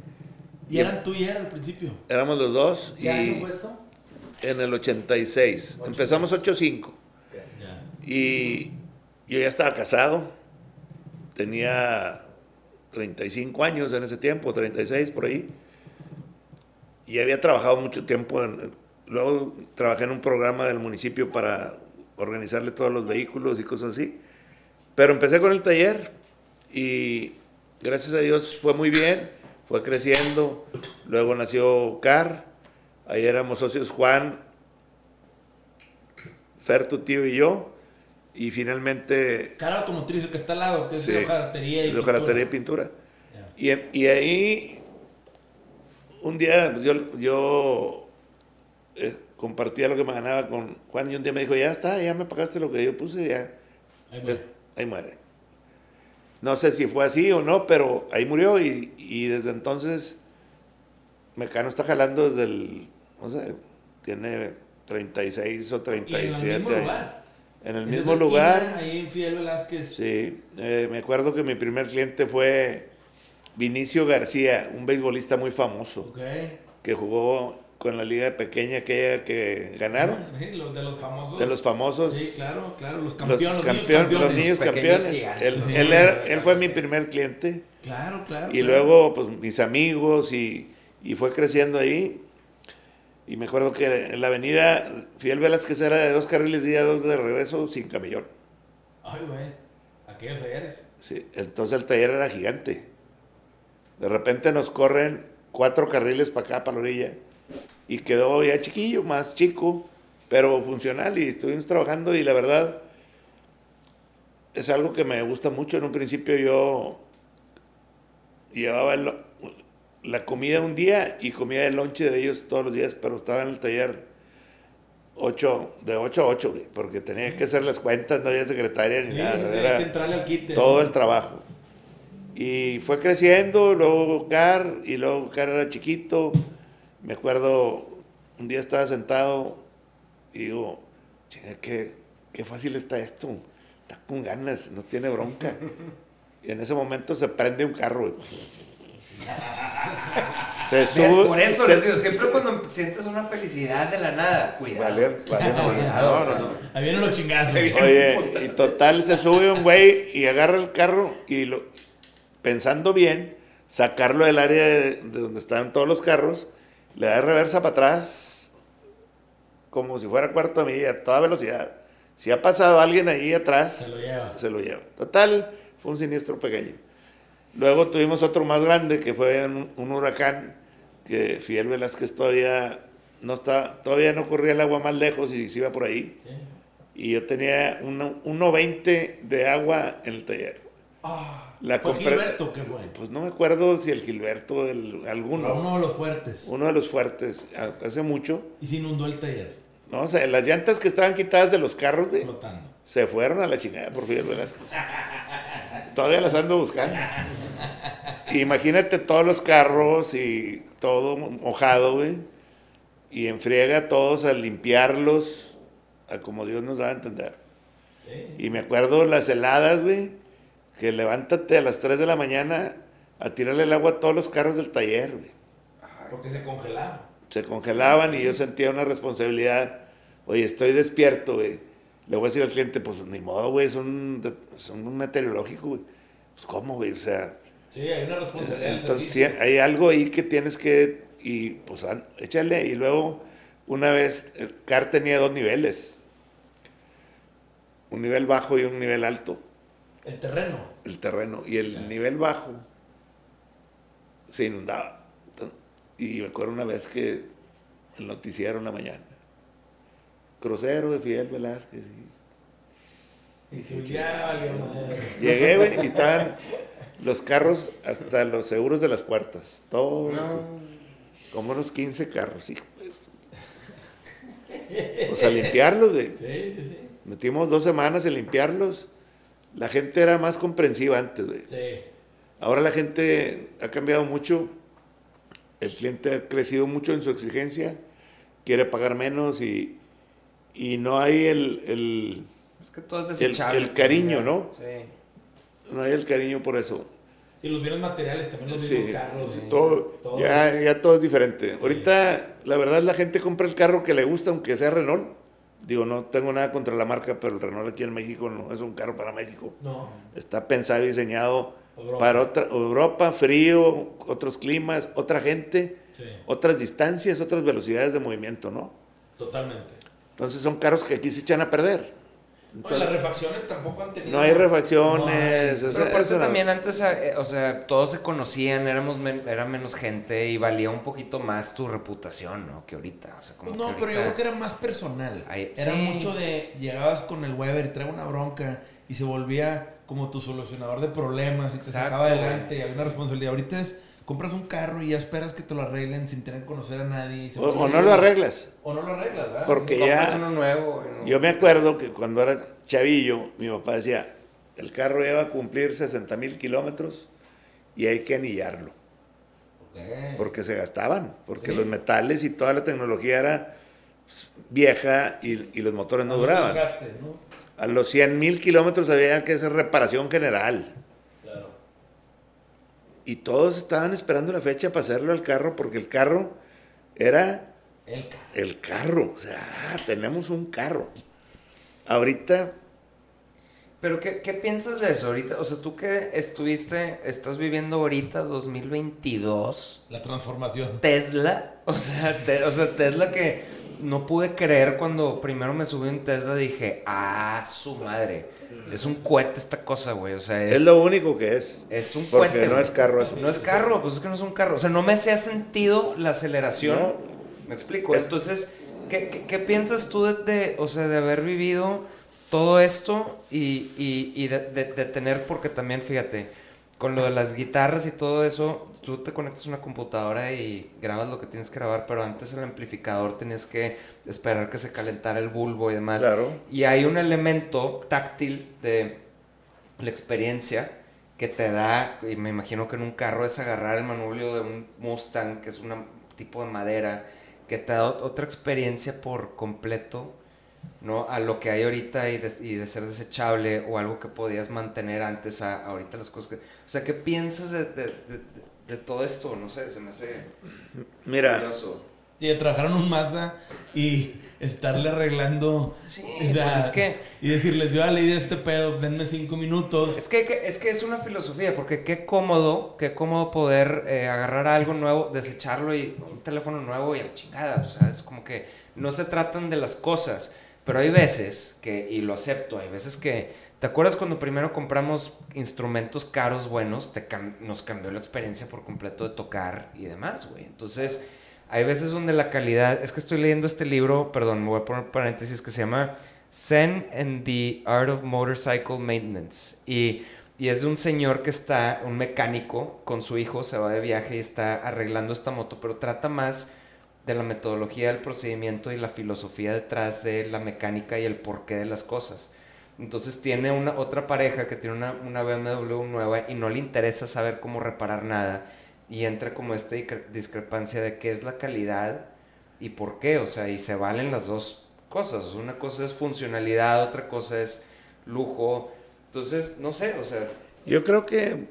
y eran tú y él al principio. Éramos los dos y ¿Qué año fue esto? en el 86. Empezamos 8-5. Ya. Y yo ya estaba casado, tenía 35 años en ese tiempo, 36 por ahí. Y había trabajado mucho tiempo. En, luego trabajé en un programa del municipio para organizarle todos los vehículos y cosas así. Pero empecé con el taller y gracias a Dios fue muy bien, fue creciendo. Luego nació CAR, ahí éramos socios Juan, Fer, tu tío y yo. Y finalmente Cara automotriz, que está al lado, que es Sí, de hojalatería y de hojalatería y pintura. Y, y ahí, un día yo, yo eh, compartía lo que me ganaba con Juan y un día me dijo, ya está, ya me pagaste lo que yo puse, ya, Ahí es- muere. ahí muere. No sé si fue así o no, pero ahí murió y, y desde entonces Mecano está jalando desde el, no sé, tiene 36 o Y en 37 el mismo años. lugar. En el mismo esa lugar. Ahí en Fidel Velázquez. Sí, eh, me acuerdo que mi primer cliente fue Vinicio García, un beisbolista muy famoso, Ok. que jugó con la liga pequeña aquella que ganaron, Sí, los de los famosos. de los famosos, Sí, claro, claro. Los los, campeones, los, niños campeones. los niños campeones. gigantes. Él, Sí, él era- claro, él fue mi primer cliente. Claro, claro. Y claro. luego, pues mis amigos y, y fue creciendo ahí. Y me acuerdo que en la avenida Fidel Velázquez era de dos carriles y ya dos de regreso sin camellón. Ay, güey. Aquellos ayeres. Sí, entonces el taller era gigante. De repente nos corren cuatro carriles para acá, para la orilla. Y quedó ya chiquillo, más chico, pero funcional. Y estuvimos trabajando y la verdad es algo que me gusta mucho. En un principio yo llevaba el- la comida un día y comía el lonche de ellos todos los días, pero estaba en el taller ocho, de 8 a 8, porque tenía que hacer las cuentas, no había secretaria ni Sí, nada. era- hay que entrarle al quite. todo ¿no? el trabajo. Y fue creciendo, luego Car, y luego Car era chiquito. Me acuerdo, un día estaba sentado y digo, "Chinga, qué, qué fácil está esto. Está con ganas, no tiene bronca. Y en ese momento se prende un carro. Se sube. Por eso se- les digo, siempre cuando sientes una felicidad de la nada, cuidado. Vale, vale, vale. No, no, no. Ahí vienen los chingazos. Oye, y total se sube un güey y agarra el carro y lo, pensando bien, sacarlo del área de, de donde estaban todos los carros, le da reversa para atrás, como si fuera cuarto de milla, a toda velocidad. Si ha pasado alguien ahí atrás, Se lo lleva. se lo lleva. Total, fue un siniestro pequeño. Luego tuvimos otro más grande que fue un, un huracán que Fidel Velázquez todavía no está, todavía no corría el agua más lejos y se iba por ahí. Sí. Y yo tenía uno- 1.20 de agua en el taller. Ah, La ¿Fue compré- Gilberto qué fue? Pues no me acuerdo si el Gilberto, el, alguno, Uno de los fuertes. uno de los fuertes, a- hace mucho. Y se inundó el taller. No, o sea, las llantas que estaban quitadas de los carros, güey, Flotando. se fueron a la chingada por Fidel Velázquez. Todavía las ando buscando. Imagínate todos los carros y todo mojado, güey. Y enfriega todos a limpiarlos, a como Dios nos da a entender. Sí. Y me acuerdo las heladas, güey, que levántate a las 3 de la mañana a tirarle el agua a todos los carros del taller, güey. Porque se congelaba. Se congelaban y yo sentía una responsabilidad. Oye, estoy despierto, güey. Le voy a decir al cliente, pues ni modo, güey, es un, es un meteorológico, güey. Pues cómo, güey, o sea, Sí, hay una responsabilidad. entonces sí, hay algo ahí que tienes que, y pues échale. Y luego, una vez, el CAR tenía dos niveles. Un nivel bajo y un nivel alto. El terreno. el terreno y el nivel bajo se inundaba. Y me acuerdo una vez que el noticiero en la mañana, crucero de Fidel Velázquez. y- Y ya. Llegué, güey, y estaban los carros hasta los seguros de las puertas. Todos. Como unos 15 carros, hijo. Pues, pues a limpiarlos, güey. Sí, sí, sí. Metimos dos semanas en limpiarlos. La gente era más comprensiva antes, güey. Sí. Ahora la gente ha cambiado mucho, el cliente ha crecido mucho en su exigencia, quiere pagar menos y, y no hay el, el- Es que todo es El- cariño, ¿no? Sí. no hay el cariño por eso. Sí, los bienes materiales también los Sí, carros. sí, y todo, todo. ya, ya todo es diferente. Ahorita, la verdad, la gente compra el carro que le gusta, aunque sea Renault. Digo, no tengo nada contra la marca, pero el Renault aquí en México no es un carro para México. No. Está pensado y diseñado Europa. para otra, Europa, frío, otros climas, otra gente. Sí, otras distancias, otras velocidades de movimiento, ¿no? totalmente. Entonces son carros que aquí se echan a perder. No, y las refacciones tampoco han tenido. No hay No refacciones. hay. o sea, Pero aparte es una- también antes, eh, o sea, todos se conocían, éramos men- era menos gente y valía un poquito más tu reputación, ¿no? Que ahorita, o sea, como no, que pero yo creo que era más personal. Ay, era sí. mucho de llegabas con el Weber y trae una bronca y se volvía como tu solucionador de problemas y te Exacto, sacaba adelante y había una responsabilidad. Ahorita es compras un carro y ya esperas que te lo arreglen sin tener que conocer a nadie. O, no lo arreglas. O no lo arreglas, ¿verdad? Porque ya- uno nuevo. no- Yo me acuerdo que cuando era chavillo, mi papá decía, el carro ya va a cumplir 60 mil kilómetros y hay que anillarlo. Porque se gastaban, porque Sí. los metales y toda la tecnología era pues, vieja y, y los motores no duraban. A los 100 mil kilómetros había que hacer reparación general. Y todos estaban esperando la fecha para hacerlo al carro porque el carro era El ca- el carro. O sea, ah, tenemos un carro. Ahorita, Pero ¿qué, ¿qué piensas de eso ahorita? O sea, tú que estuviste, estás viviendo ahorita 2022, La transformación. Tesla, o sea, te- o sea, Tesla que no pude creer cuando primero me subí en Tesla, dije, ah, su madre, es un cohete esta cosa, güey, o sea, es, es lo único que es. es un Porque cohete. no güey. es carro eso. No es carro, pues es que no es un carro, o sea, no me hacía sentido la aceleración. No. Me explico. Es- Entonces, ¿qué, qué, qué piensas tú de, de, o sea, de haber vivido todo esto y, y, y de, de- de tener, porque también, fíjate, con lo de las guitarras y todo eso, tú te conectas a una computadora y grabas lo que tienes que grabar, pero antes el amplificador tenías que esperar que se calentara el bulbo y demás. Claro. Y hay un elemento táctil de la experiencia que te da, y me imagino que en un carro es agarrar el manubrio de un Mustang, que es un tipo de madera, que te da ot- otra experiencia por completo, ¿no? A lo que hay ahorita y de, y de ser desechable o algo que podías mantener antes a, ahorita las cosas que... O sea, ¿qué piensas de, de- de- de todo esto? No sé, se me hace Mira, curioso. Y de trabajar en un Mazda y estarle arreglando. Sí, o sea, pues es que- Y decirles, yo ya leí de este pedo, denme cinco minutos. Es que, que- es que es una filosofía, porque qué cómodo, qué cómodo poder eh, agarrar algo nuevo, desecharlo y un teléfono nuevo y a la chingada. O sea, es como que no se tratan de las cosas, pero hay veces que, y lo acepto, hay veces que, ¿te acuerdas cuando primero compramos instrumentos caros, buenos, te cam- nos cambió la experiencia por completo de tocar y demás, güey? Entonces, hay veces donde la calidad, es que estoy leyendo este libro, perdón, me voy a poner paréntesis, que se llama Zen and the Art of Motorcycle Maintenance. Y, y es de un señor que está, un mecánico, con su hijo, se va de viaje y está arreglando esta moto, pero trata más de la metodología del procedimiento y la filosofía detrás de la mecánica y el porqué de las cosas. Entonces tiene una otra pareja que tiene una, una BMW nueva y no le interesa saber cómo reparar nada y entra como esta discre- discrepancia de qué es la calidad y por qué, o sea, y se valen las dos cosas. Una cosa es funcionalidad, otra cosa es lujo. Entonces, no sé, o sea, yo creo que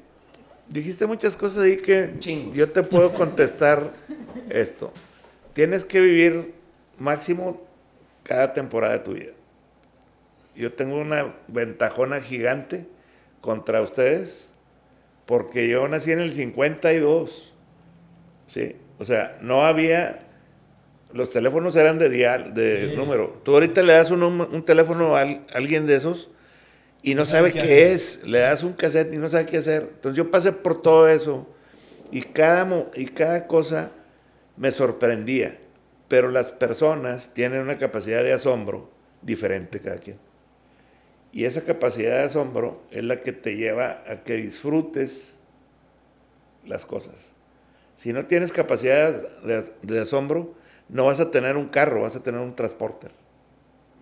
dijiste muchas cosas ahí que Chingos. yo te puedo contestar esto. Tienes que vivir máximo cada temporada de tu vida. Yo tengo una ventajona gigante contra ustedes porque yo nací en el 52. ¿Sí? O sea, no había los teléfonos eran de dial, de Sí. número. Tú ahorita le das un, un teléfono a al- alguien de esos y no No sabe qué es. Le das un cassette y no sabe qué hacer. Entonces yo pasé por todo eso y cada, y cada cosa me sorprendía. Pero las personas tienen una capacidad de asombro diferente cada quien. Y esa capacidad de asombro es la que te lleva a que disfrutes las cosas. Si no tienes capacidad de, de asombro, no vas a tener un carro, vas a tener un transporter.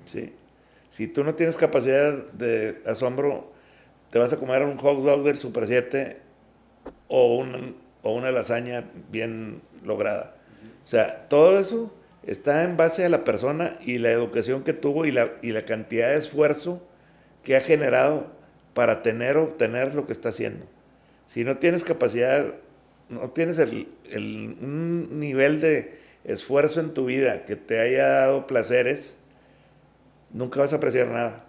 ¿sí? Si tú no tienes capacidad de asombro, te vas a comer un hot dog del Super 7 o, un- o una lasaña bien lograda. O sea, todo eso está en base a la persona y la educación que tuvo y la, y la cantidad de esfuerzo que ha generado para tener o obtener lo que está haciendo. Si no tienes capacidad, no tienes el, el- un nivel de esfuerzo en tu vida que te haya dado placeres, nunca vas a apreciar nada.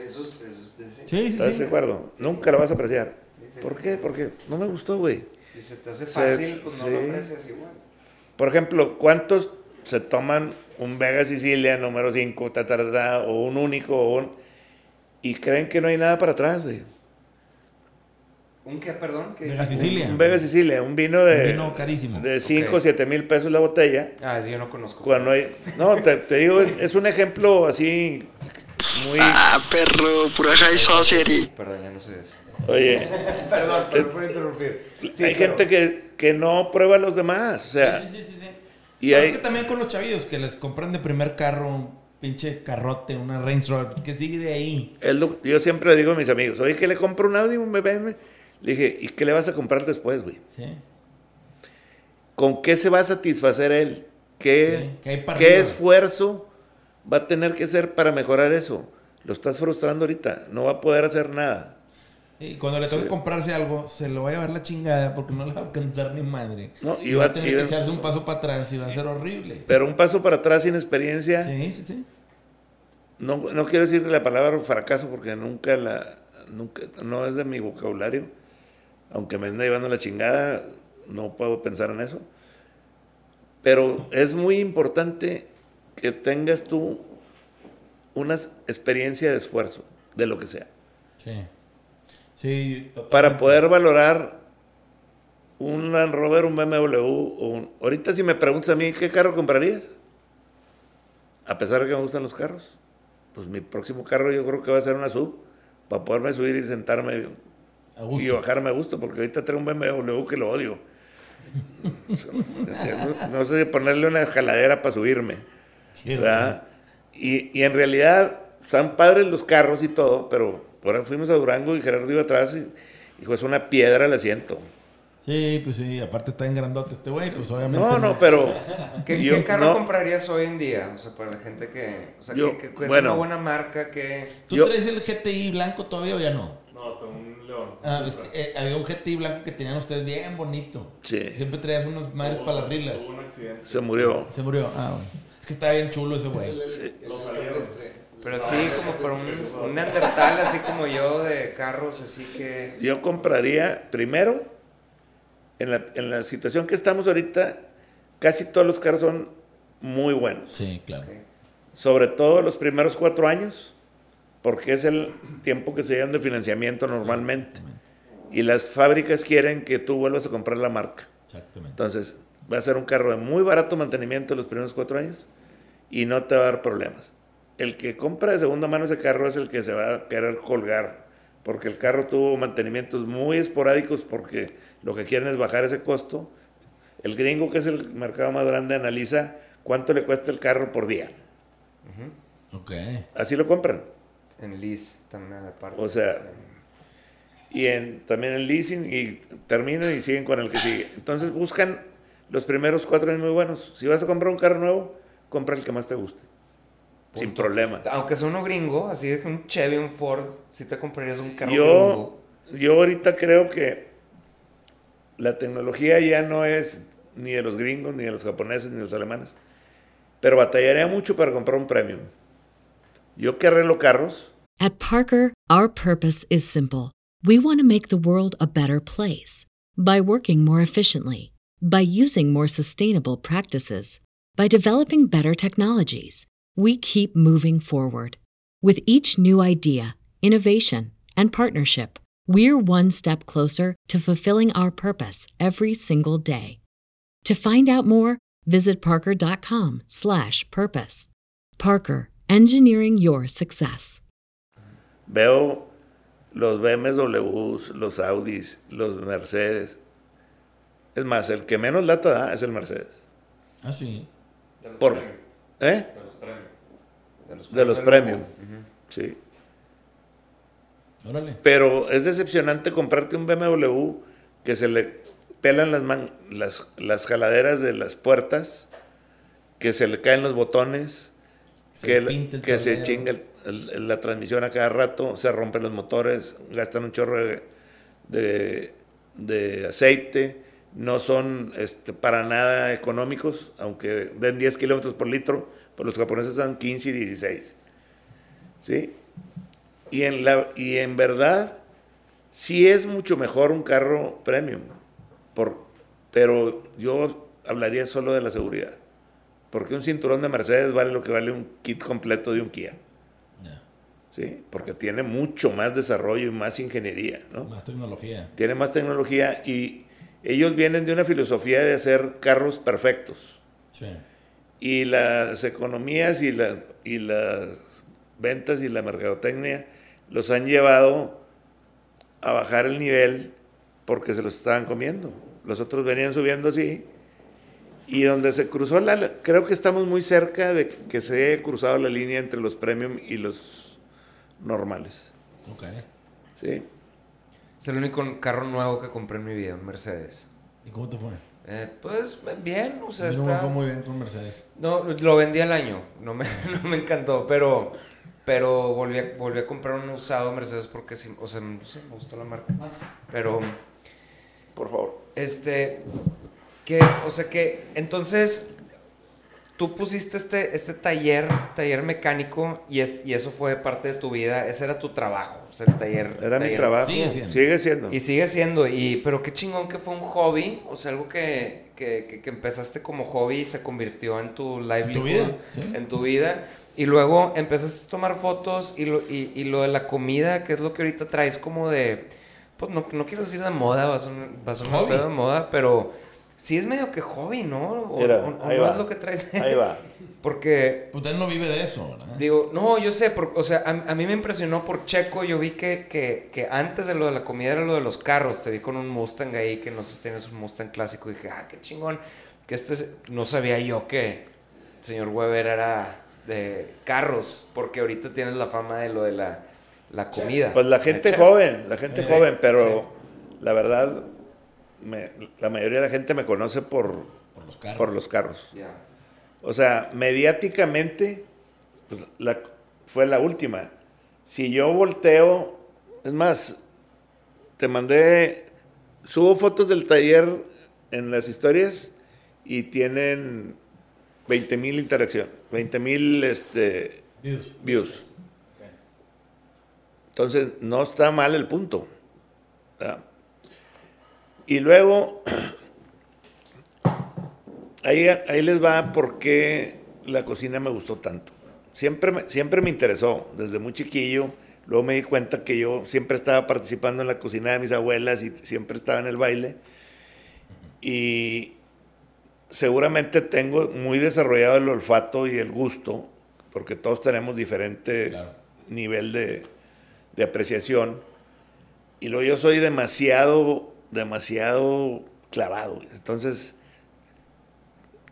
eso es... es- es- Sí, sí, ¿Estás sí. de acuerdo? Nunca lo vas a apreciar. ¿Por qué? Porque no me gustó, güey. Si se te hace fácil, pues no lo aprecias igual. Por ejemplo, ¿cuántos se toman un Vega Sicilia número 5, ta, ta, ta, ta, o un único, o un- y creen que no hay nada para atrás, güey? ¿Un qué, perdón? ¿Qué Vega? Sicilia. Un Vega Sicilia, un vino de, Un vino carísimo. de 5 o Ok. 7 mil pesos la botella. Ah, sí, yo no conozco. Cuando hay, no, te, te digo, es, es un ejemplo así muy... Ah, perro, pura high society. Perdón, ya no sé eso. Oye, Perdón, perdón por interrumpir. Sí, hay pero- gente que, que no prueba a los demás, o sea, Sí, sí, sí, sí. y No, hay... Es que también con los chavillos que les compran de primer carro un pinche carrote, una Range Rover, que sigue de ahí. Lo- yo siempre le digo a mis amigos, oye, que le compro un Audi, un BMW. Le dije, ¿y qué le vas a comprar después, güey? Sí. ¿Con qué se va a satisfacer él? ¿Qué, Sí, ¿qué qué esfuerzo va a tener que hacer para mejorar eso? Lo estás frustrando ahorita, no va a poder hacer nada. Y cuando le toque Sí. comprarse algo, se lo va a llevar la chingada porque no le va a alcanzar ni madre. No, y va va- a tener que echarse un paso para atrás y va a ser horrible. Pero un paso para atrás sin experiencia, Sí, sí, sí. no, no quiero decir la palabra fracaso porque nunca la, nunca, no es de mi vocabulario. Aunque me anda llevando la chingada, no puedo pensar en eso. Pero es muy importante que tengas tú una experiencia de esfuerzo, de lo que sea. Sí. Sí, totalmente. para poder valorar un Land Rover, un BMW o un... Ahorita si me preguntas a mí, ¿qué carro comprarías? A pesar de que me gustan los carros. Pues mi próximo carro yo creo que va a ser una sub, para poderme subir y sentarme A gusto. y bajarme a gusto, porque ahorita traigo un BMW que lo odio. no, no sé ponerle una jaladera para subirme. Sí, ¿verdad? Y, y en realidad están padres los carros y todo, pero ahora fuimos a Durango y Gerardo iba atrás y dijo, es una piedra el asiento. Sí, pues sí, aparte está en grandote este güey, pues obviamente. No, no, pero... ¿Qué, yo qué carro no- comprarías hoy en día? O sea, para la gente que... O sea, Yo- que, es bueno. una buena marca que... ¿Tú yo- traes el GTI blanco todavía o ya no? No, hasta un león. Ah, es que, eh, había un GTI blanco que tenían ustedes bien bonito. Sí. Siempre traías unas madres para las rilas. Hubo un accidente. Se murió. Se murió. Ah, bueno. Es que estaba bien chulo ese güey. Lo salieron. Pero sí, como para un, un neandertal, así como yo, de carros, así que... Yo compraría, primero, en la, en la situación que estamos ahorita, casi todos los carros son muy buenos. Sí, claro. Sobre todo los primeros cuatro años, porque es el tiempo que se llevan de financiamiento normalmente. Y las fábricas quieren que tú vuelvas a comprar la marca. Exactamente. Entonces, va a ser un carro de muy barato mantenimiento los primeros cuatro años y no te va a dar problemas. El que compra de segunda mano ese carro es el que se va a querer colgar, porque el carro tuvo mantenimientos muy esporádicos porque lo que quieren es bajar ese costo. El gringo, que es el mercado más grande, analiza cuánto le cuesta el carro por día. Ok. Así lo compran. En lease también aparte. O sea, y en, también en leasing y terminan y siguen con el que sigue. Entonces buscan los primeros cuatro años muy buenos. Si vas a comprar un carro nuevo, compra el que más te guste. Sin Punto. problema. Aunque sea uno gringo, así de que un Chevy, un Ford, si te comprarías un carro Yo, gringo. yo ahorita creo que la tecnología ya no es ni de los gringos, ni de los japoneses, ni de los alemanes. Pero batallaría mucho para comprar un premium. Yo que arreglo carros, At Parker, our purpose is simple. We want to make the world a better place by working more efficiently, by using more sustainable practices, by developing better technologies. We keep moving forward. With each new idea, innovation, and partnership, we're one step closer to fulfilling our purpose every single day. To find out more, visit parker.com/purpose. Parker, engineering your success. veo los BMWs, los Audis, los Mercedes. Es más, el que menos lata da es el Mercedes. Ah, sí. Por, ¿Eh? De los premium. De los premium. Sí. Órale. Pero es decepcionante comprarte un BMW que se le pelan las, man- las, las jaladeras de las puertas, que se le caen los botones, Se que, el que se chinga el- el- la transmisión a cada rato, se rompen los motores, gastan un chorro de, de- de aceite, no son este, para nada económicos, aunque den 10 kilómetros por litro, pues los japoneses dan 15 y 16. ¿Sí? Y en, la, y en verdad, sí es mucho mejor un carro premium, por, pero yo hablaría solo de la seguridad. Porque un cinturón de Mercedes vale lo que vale un kit completo de un Kia. ¿sí? Porque tiene mucho más desarrollo y más ingeniería, ¿no? Más tecnología. Tiene más tecnología y ellos vienen de una filosofía de hacer carros perfectos. Sí. Y las economías y, la- y las ventas y la mercadotecnia los han llevado a bajar el nivel porque se los estaban comiendo. Los otros venían subiendo así. Y donde se cruzó la... Creo que estamos muy cerca de que se haya cruzado la línea entre los premium y los normales. Ok. ¿Sí? Es el único carro nuevo que compré en mi vida, un Mercedes. ¿Y cómo te fue? Eh, pues bien, o sea, no me está... fue muy bien con Mercedes. No, lo vendí al año, no me, no me encantó, pero, Pero volví a, volví a comprar un usado Mercedes porque sí, o sea, no sé, me gustó la marca. Pero, Por favor. este, que, o sea que, entonces, tú pusiste este, este taller, taller mecánico, y, es, y eso fue parte de tu vida, ese era tu trabajo, o sea, el taller. Era mi taller. trabajo. Sigue siendo. Sigue siendo. Y sigue siendo, y, pero qué chingón que fue un hobby, o sea, algo que, que, que- que empezaste como hobby y se convirtió en tu livelihood, vida, sí. en tu vida, y luego empezaste a tomar fotos y lo, y, y lo de la comida, que es lo que ahorita traes como de, pues no, no quiero decir de moda, va a sonar, va a sonar de moda, pero sí es medio que hobby, ¿no? O, Mira, o- o ahí no va. es lo que traes. Ahí va. Porque Usted no vive de eso, ¿verdad? Digo, no, yo sé, por- o sea, a, a mí me impresionó por Checo, yo vi que, que, que antes de lo de la comida era lo de los carros, te vi con un Mustang ahí, que no sé si tienes un Mustang clásico, y dije, ah, qué chingón, que este, es- no sabía yo que el señor Weber era de carros, porque ahorita tienes la fama de lo de la, la comida. Pues la gente joven, la gente joven, pero la verdad, me- la mayoría de la gente me conoce por, Por los carros. por los carros. Ya. O sea, mediáticamente, pues, la- fue la última. Si yo volteo, es más, te mandé, subo fotos del taller en las historias y tienen 20 mil interacciones, 20 mil este, Views. views. Entonces, no está mal el punto. ¿verdad? Y luego, ahí, ahí les va por qué la cocina me gustó tanto. Siempre me, siempre me interesó, desde muy chiquillo. Luego me di cuenta que yo siempre estaba participando en la cocina de mis abuelas y siempre estaba en el baile. Y seguramente tengo muy desarrollado el olfato y el gusto, porque todos tenemos diferente Claro. nivel de, de apreciación. Y luego yo soy demasiado, demasiado clavado. Entonces,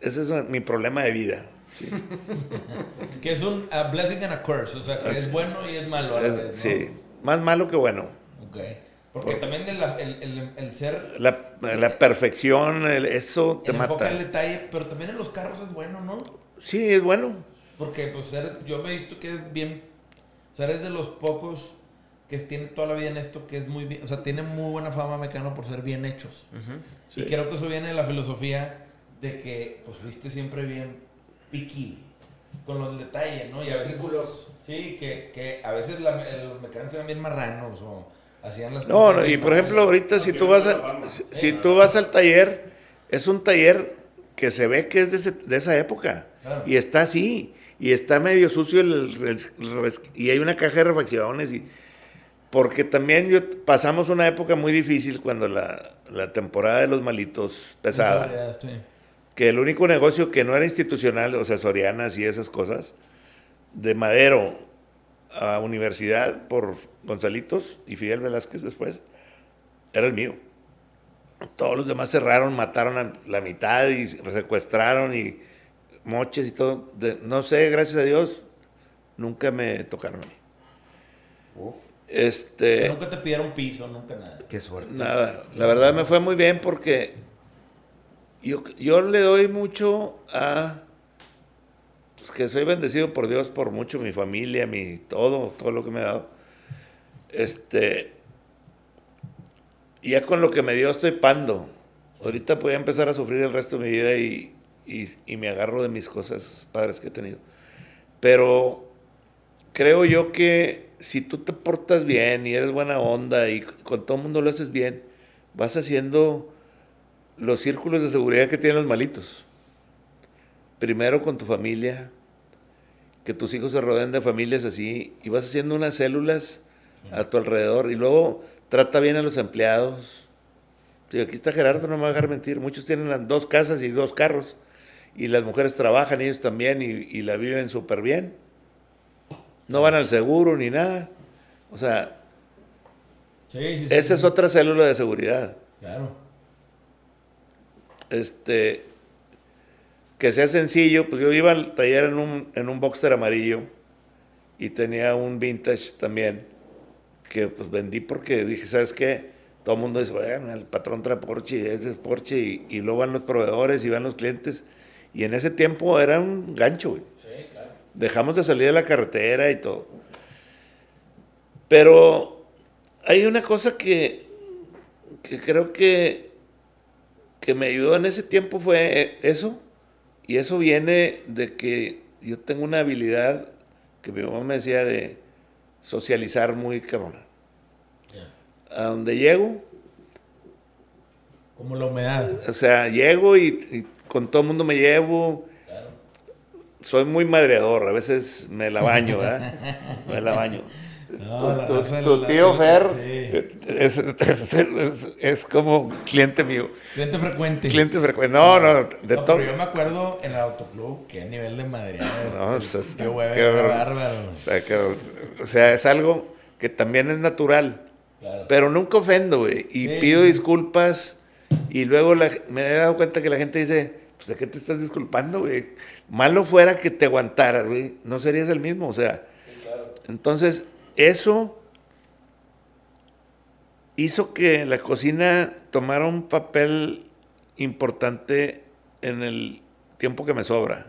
ese es mi problema de vida. sí. Que es un a blessing and a curse. O sea, que es bueno y es malo a la Es- vez, ¿no? sí, más malo que bueno. Porque también el, el, el, el ser... La, la perfección, el- eso te el mata. al detalle, pero también en los carros es bueno, ¿no? Sí, es bueno. Porque pues eres- yo me he visto que es bien... O sea, eres de los pocos que tiene toda la vida en esto, que es muy bien... O sea, tiene muy buena fama mecano por ser bien hechos. Sí. Y creo que eso viene de la filosofía de que, pues, fuiste siempre bien picky con los detalles, ¿no? Y a veces... Sí, que, que a veces la- los mecánicos eran bien marranos o hacían las No, cosas no, y por ejemplo, ahorita si tú vas a, si, si tú vas al taller, es un taller que se ve que es de, ese- de esa época. Claro. Y está así. Y está medio sucio el, res- res- y hay una caja de refacciones y porque también yo, pasamos una época muy difícil cuando la, la temporada de los malitos pesada. Sí. que el único negocio que no era institucional, o sea, Sorianas y esas cosas, de Madero a universidad por Gonzalitos y Fidel Velázquez después, era el mío. Todos los demás cerraron, mataron a la mitad y secuestraron y moches y todo. De- no sé, gracias a Dios, nunca me tocaron a mí. Este, Nunca te pidieron piso, nunca nada. Qué suerte. Nada, la verdad me fue muy bien porque yo, yo le doy mucho a pues, que soy bendecido por Dios por mucho, mi familia, mi todo, todo lo que me ha dado. Este, y ya con lo que me dio estoy pando. Ahorita voy a empezar a sufrir el resto de mi vida y, y, y me agarro de mis cosas padres que he tenido. Pero creo yo que si tú te portas bien y eres buena onda y con todo el mundo lo haces bien, vas haciendo los círculos de seguridad que tienen los malitos. Primero con tu familia, que tus hijos se rodeen de familias así, y vas haciendo unas células a tu alrededor, y luego trata bien a los empleados. Sí, aquí está Gerardo, no me va a dejar mentir. Muchos tienen dos casas y dos carros, y las mujeres trabajan, ellos también, y, y la viven súper bien. No van al seguro ni nada. O sea, Sí, sí, sí, esa es otra célula de seguridad. Claro. Este, que sea sencillo, pues yo iba al taller en un, en un Boxster amarillo y tenía un vintage también que pues vendí porque dije, ¿sabes qué? Todo el mundo dice, bueno, el patrón trae Porsche, ese es Porsche y, y luego van los proveedores y van los clientes y en ese tiempo era un gancho, güey. Dejamos de salir de la carretera y todo. Pero hay una cosa que, que creo que, que me ayudó en ese tiempo fue eso. Y eso viene de que yo tengo una habilidad que mi mamá me decía de socializar muy cabrona. A donde llego, Como la humedad. o sea, llego y, y con todo el mundo me llevo. Soy muy madreador, a veces me la baño, ¿verdad? Me la baño. No, la tu, tu la- tío la- Fer sí. es, es- es- es como cliente mío, Cliente frecuente. cliente frecuente. No, no, de No, todo. pero yo me acuerdo en el autoclub, qué nivel de madreada. No, pues, el está- tío Weber qué bárbaro. O sea, que- O sea, es algo que también es natural. Claro. Pero nunca ofendo, güey. Y Sí, pido sí. disculpas. Y luego la- me he dado cuenta que la gente dice, pues, ¿de qué te estás disculpando, güey? Malo fuera que te aguantaras, güey. No serías el mismo, o sea. Entonces, eso hizo que la cocina tomara un papel importante en el tiempo que me sobra.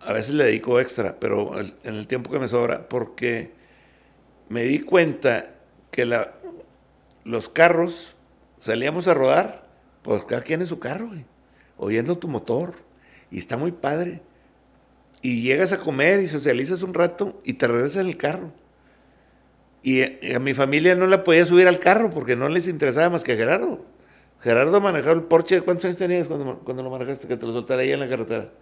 A veces le dedico extra, pero en el tiempo que me sobra, porque me di cuenta que la- los carros, salíamos a rodar, pues cada quien en su carro, güey, oyendo tu motor, y está muy padre. Y llegas a comer y socializas un rato y te regresas en el carro. Y a, mi familia no la podía subir al carro porque no les interesaba más que a Gerardo. Gerardo manejaba el Porsche. ¿Cuántos años tenías cuando, cuando lo manejaste? Que te lo soltara ahí en la carretera.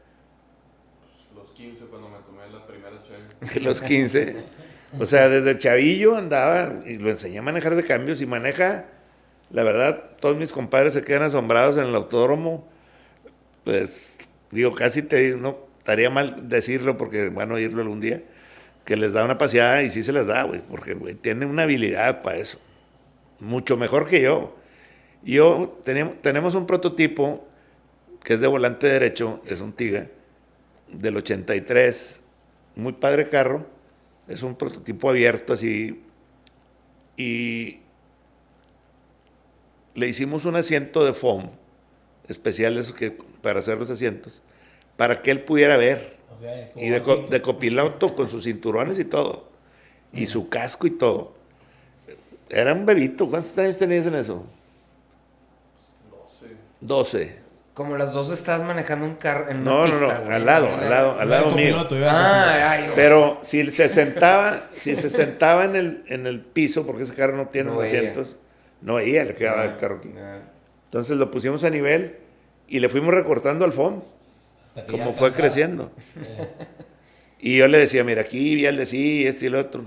Los 15 cuando me tomé la primera cheve. los 15. O sea, desde chavillo andaba y lo enseñé a manejar de cambios y maneja, la verdad, todos mis compadres se quedan asombrados en el autódromo. Pues, digo, casi te no estaría mal decirlo porque van a oírlo algún día, que les da una paseada y sí se les da, güey, porque, güey, tiene una habilidad para eso. Mucho mejor que yo. Yo, tenemos, tenemos un prototipo que es de volante derecho, es un Tiga, del 83, muy padre carro, es un prototipo abierto así, y le hicimos un asiento de foam, especial de esos que, para hacer los asientos, para que él pudiera ver, Ok, y de, co- de copiloto con sus cinturones y todo, y su casco y todo. Era un bebito, ¿cuántos años tenías en eso? 12. 12. Como las dos estás manejando un carro en una No, no, pista, no, güey. al lado, al lado, al lado mío. Ah, ay. Pero si se sentaba, si se sentaba en el, en el piso, porque ese carro no tiene No asientos, no veía, le quedaba el carro aquí. Entonces lo pusimos a nivel y le fuimos recortando al fondo, como fue alcanzaba. creciendo. Y yo le decía, mira, aquí vi el de sí, este y el otro.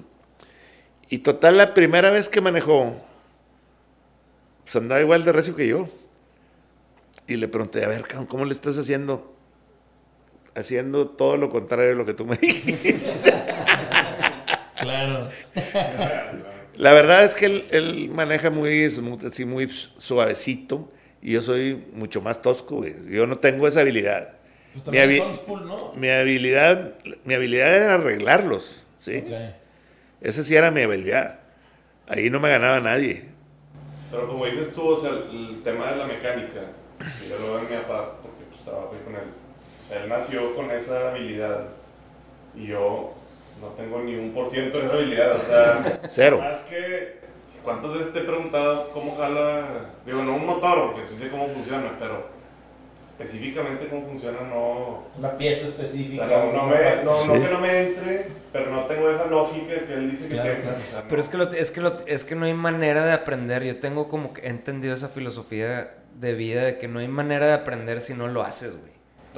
Y total, la primera vez que manejó, pues andaba igual de recio que yo. Y le pregunté, a ver, ¿cómo le estás haciendo? Haciendo todo lo contrario de lo que tú me dijiste. Claro. La verdad es que él, él maneja muy smooth, así muy suavecito. Y yo soy mucho más tosco, güey. Yo no tengo esa habilidad. Pues Mi, habi- school, ¿no? mi habilidad, mi habilidad era arreglarlos, ¿sí? Ok. Esa sí era mi habilidad. Ahí no me ganaba nadie. Pero como dices tú, o sea, el tema de la mecánica, yo lo veo en mi papá, porque pues trabajé con él. O sea, él nació con esa habilidad y yo no tengo ni un por ciento de esa habilidad. O sea, Cero. más que, ¿cuántas veces te he preguntado cómo jala? Digo, no un motor, porque sí sé cómo funciona, pero específicamente cómo funciona no... Una pieza O específica. sea, no, no me- no- que no me entre, pero no tengo esa lógica que él dice que Claro, tengo. claro. O sea, no. Pero es que, lo- es, que lo- es que no hay manera de aprender. Yo tengo como que he entendido esa filosofía de vida de que no hay manera de aprender si no lo haces, güey.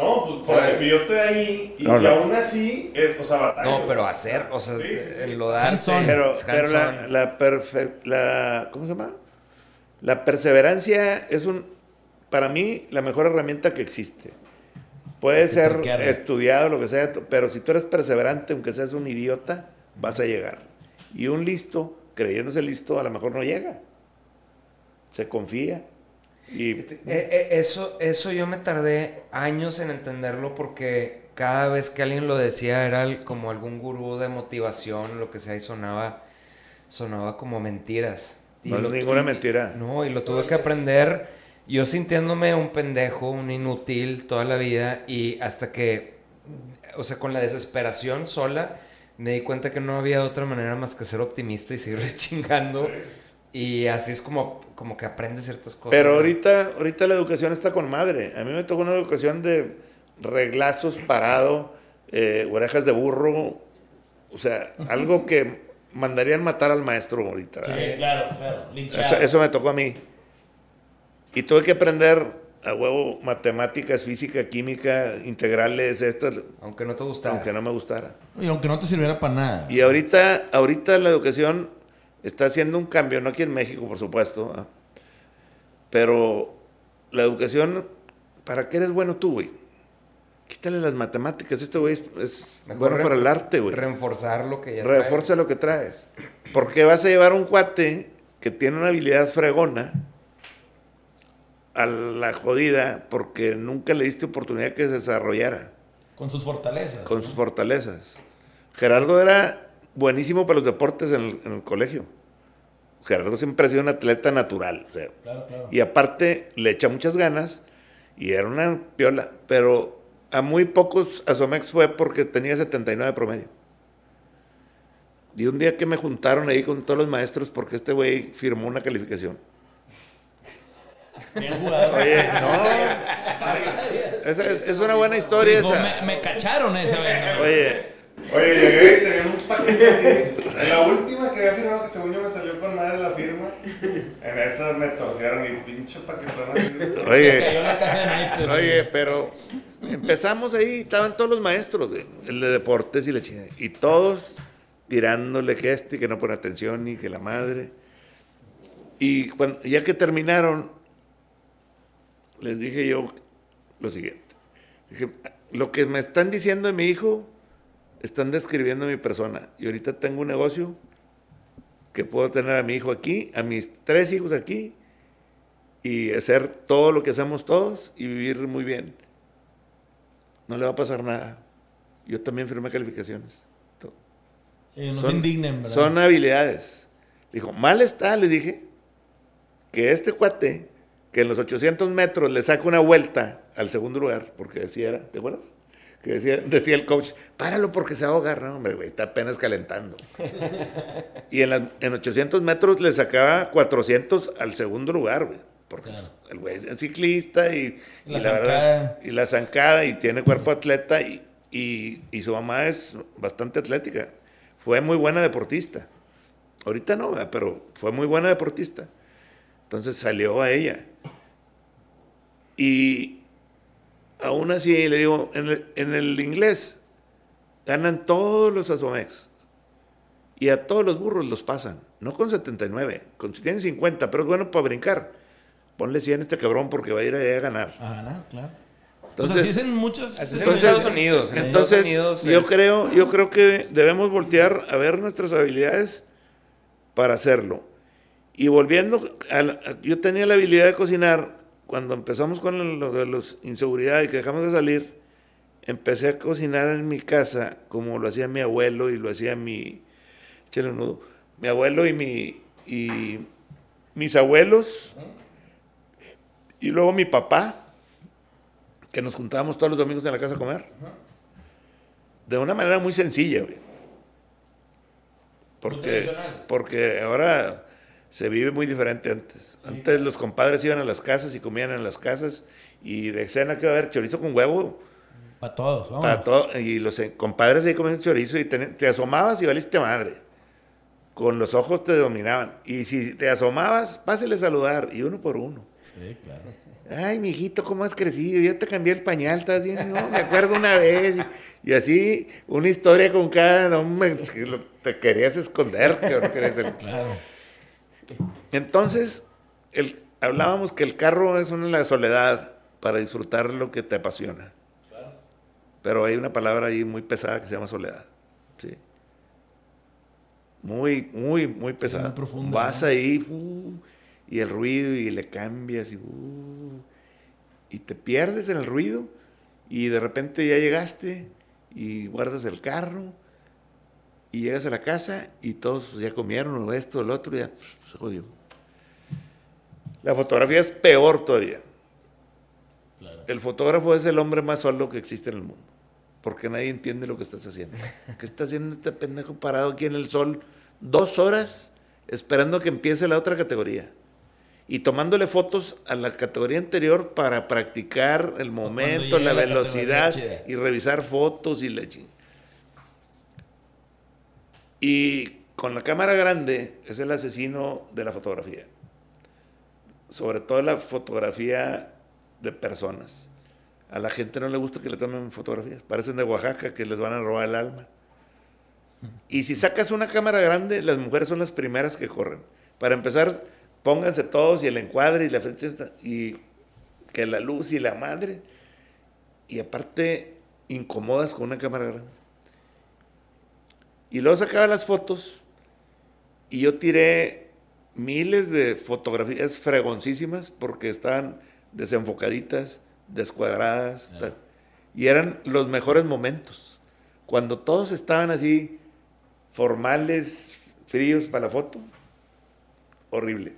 No, pues yo estoy ahí y, no, y no. aún así, es, o sea, batallo. No, pero hacer, o sea, Sí, sí, sí. el lo Hands-on. Pero, pero la, la, perfe- la- ¿cómo se llama? La perseverancia es un, para mí, la mejor herramienta que existe. Puede ser estudiado, lo que sea, pero si tú eres perseverante, aunque seas un idiota, vas a llegar. Y un listo, creyéndose listo, a lo mejor no llega. Se confía. Y Eh, eh, eso, eso yo me tardé años en entenderlo porque cada vez que alguien lo decía era el- como algún gurú de motivación, lo que sea, y sonaba, sonaba como mentiras. Y No es ninguna mentira. No, y lo tuve que aprender yo sintiéndome un pendejo, un inútil toda la vida y hasta que, o sea, con la desesperación sola, Me di cuenta que no había otra manera más que ser optimista y seguir chingando. Y así es como, como que aprendes ciertas cosas. Pero ahorita, ahorita la educación está con madre. A mí me tocó una educación de reglazos parado, eh, orejas de burro. O sea, algo que mandarían matar al maestro ahorita. ¿verdad? Sí, claro, claro. Eso, eso me tocó a mí. Y tuve que aprender a huevo matemáticas, física, química, integrales, estas, Aunque no te gustara. aunque no me gustara. Y aunque no te sirviera para nada. Y ahorita, ahorita la educación está haciendo un cambio, no aquí en México, por supuesto, pero la educación, ¿para qué eres bueno tú, güey? Quítale las matemáticas, este güey es, bueno re- para el arte, güey. Reforzar lo que ya Refuerza lo que traes. Porque vas a llevar un cuate que tiene una habilidad fregona a la jodida porque nunca le diste oportunidad que se desarrollara Con sus fortalezas. con sus fortalezas. Gerardo era buenísimo para los deportes en el, en el colegio. Gerardo siempre ha sido un atleta natural. o sea, Claro, claro. y aparte le echa muchas ganas y era una piola. Pero a muy pocos a Somex fue porque tenía 79 de promedio. Y un día que me juntaron ahí con todos los maestros porque este güey firmó una calificación. Bien jugado. Oye, no. Esa es, es una buena historia esa. me, me cacharon esa vez. ¿no? Oye, Oye, llegué y tenía un paquete así. La última que había firmado, que según yo me salió con madre la firma, en esa me torcieron y pinche paquetón así. Oye. cayó la casa de naipes. Oye, pero empezamos ahí, estaban todos los maestros, güey, el de deportes y la chingada. Y todos tirándole que este y que no pone atención y que la madre. Y cuando, ya que terminaron, les dije yo lo siguiente. Dije, lo que me están diciendo de mi hijo, están describiendo mi persona. Y ahorita tengo un negocio que puedo tener a mi hijo aquí, a mis tres hijos aquí, y hacer todo lo que hacemos todos y vivir muy bien. No le va a pasar nada. Yo también firmé calificaciones. Sí, no se indignen, ¿verdad? son habilidades. Dijo, mal está, le dije, que este cuate, que en los 800 metros le saca una vuelta al segundo lugar, porque así era, ¿te acuerdas? Que decía, decía el coach, páralo porque se va a ahogar. No, hombre, güey, está apenas calentando. y en, la- en 800 metros le sacaba 400 al segundo lugar, güey. Porque Claro. pues, el güey es ciclista y, La y la verdad, zancada. y la zancada y tiene cuerpo atleta y, y- y su mamá es bastante atlética. Fue muy buena deportista. Ahorita no, ¿verdad? pero fue muy buena deportista. Entonces salió a ella. Y aún así le digo, en el, en el inglés ganan todos los Asomex. Y a todos los burros los pasan. No con 79, con si tienen 50, pero es bueno para brincar. Ponle 100 a este cabrón porque va a ir allá a ganar. A ganar, claro. Entonces, pues así es en muchos. Así es en entonces, Estados Unidos. En entonces, Estados Unidos yo es- creo, yo creo que debemos voltear a ver nuestras habilidades para hacerlo. Y volviendo, a la- yo tenía la habilidad de cocinar cuando empezamos con lo de los inseguridad y que dejamos de salir. Empecé a cocinar en mi casa como lo hacía mi abuelo y lo hacía mi, nudo, mi abuelo y mi y mis abuelos y luego mi papá que nos juntábamos todos los domingos en la casa a comer. De una manera muy sencilla, güey. Porque, porque ahora se vive muy diferente antes. Antes los compadres iban a las casas y comían en las casas y de cena que va a haber chorizo con huevo Para todos, vamos. para todo, y los eh, compadres ahí comiendo chorizo y te, te asomabas y valiste madre. Con los ojos te dominaban. Y si te asomabas, pásale a saludar. Y uno por uno. Sí, claro. Ay, mijito, ¿cómo has crecido? Ya te cambié el pañal, ¿estás bien? No, me acuerdo una vez. Y, y así, una historia con cada... No, me- te querías esconder. que no querías el- Claro. Entonces, el, hablábamos que el carro es una la soledad para disfrutar lo que te apasiona. Pero hay una palabra ahí muy pesada que se llama soledad. ¿sí? Muy, muy, muy pesada. muy profunda, Vas ¿no? ahí uh, y el ruido y le cambias y, uh, y te pierdes en el ruido y de repente ya llegaste y guardas el carro y llegas a la casa y todos pues, ya comieron o esto lo otro y ya pf, se jodió. La fotografía es peor todavía. Claro. El fotógrafo es el hombre más solo que existe en el mundo. porque nadie entiende lo que estás haciendo. ¿Qué está haciendo este pendejo parado aquí en el sol dos horas esperando que empiece la otra categoría? Y tomándole fotos a la categoría anterior para practicar el momento, la la velocidad y revisar fotos y la ching- Y con la cámara grande es el asesino de la fotografía. Sobre todo la fotografía de personas. A la gente no le gusta que le tomen fotografías. Parecen de Oaxaca que les van a robar el alma. Y si sacas una cámara grande, las mujeres son las primeras que corren. Para empezar, pónganse todos y el encuadre y la fecha y que la luz y la madre. Y aparte, incomodas con una cámara grande. Y luego sacaba las fotos y yo tiré miles de fotografías fregoncísimas porque estaban desenfocaditas, descuadradas. tal. Y eran los mejores momentos. Cuando todos estaban así, formales, fríos para la foto, horrible.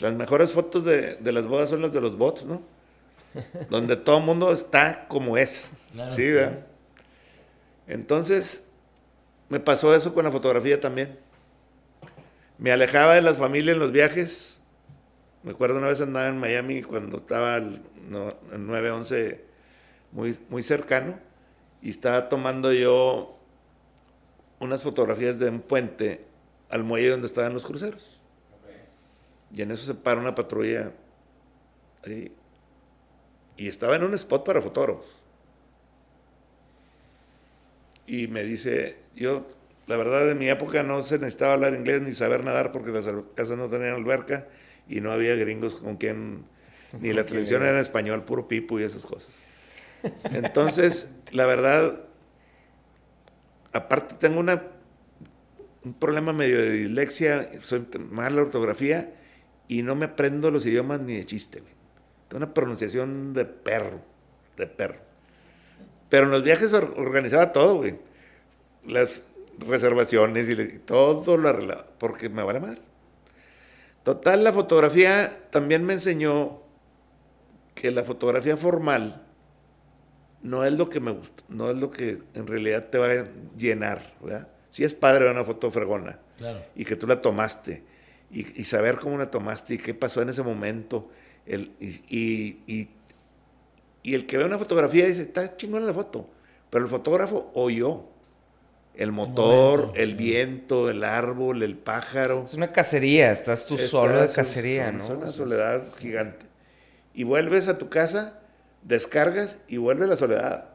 Las mejores fotos de, de las bodas son las de los bots, ¿no? Donde todo el mundo está como es. Claro. sí, ¿verdad? Entonces, me pasó eso con la fotografía también. Me alejaba de las familias en los viajes. Me acuerdo una vez andaba en Miami cuando estaba el, no, el 9-11 muy, muy cercano y estaba tomando yo unas fotografías de un puente al muelle donde estaban los cruceros. Y en eso se para una patrulla ahí. Y estaba en un spot para fotógrafos. Y me dice, yo, la verdad, en mi época no se necesitaba hablar inglés ni saber nadar porque las casas no tenían alberca y no había gringos con quien, ni la televisión era en español, puro pipo y esas cosas. Entonces, la verdad, aparte tengo una, un problema medio de dislexia, soy mala ortografía y no me aprendo los idiomas ni de chiste. güey. Tengo una pronunciación de perro, de perro. Pero en los viajes or- organizaba todo, güey. Las reservaciones y, y todo lo arreglaba, porque me vale madre. Total, la fotografía también me enseñó que la fotografía formal no es lo que me gusta, no es lo que en realidad te va a llenar, ¿verdad? Sí es padre una foto fregona Claro. y que tú la tomaste y, y saber cómo la tomaste y qué pasó en ese momento. El, y, y- y- y el que ve una fotografía dice, está chingona la foto, pero el fotógrafo oyó el motor, momento, el sí. viento, el árbol, el pájaro. Es una cacería, estás tú Estás solo de cacería, ¿no? son una Es- soledad gigante. Y vuelves a tu casa, descargas y vuelve la soledad.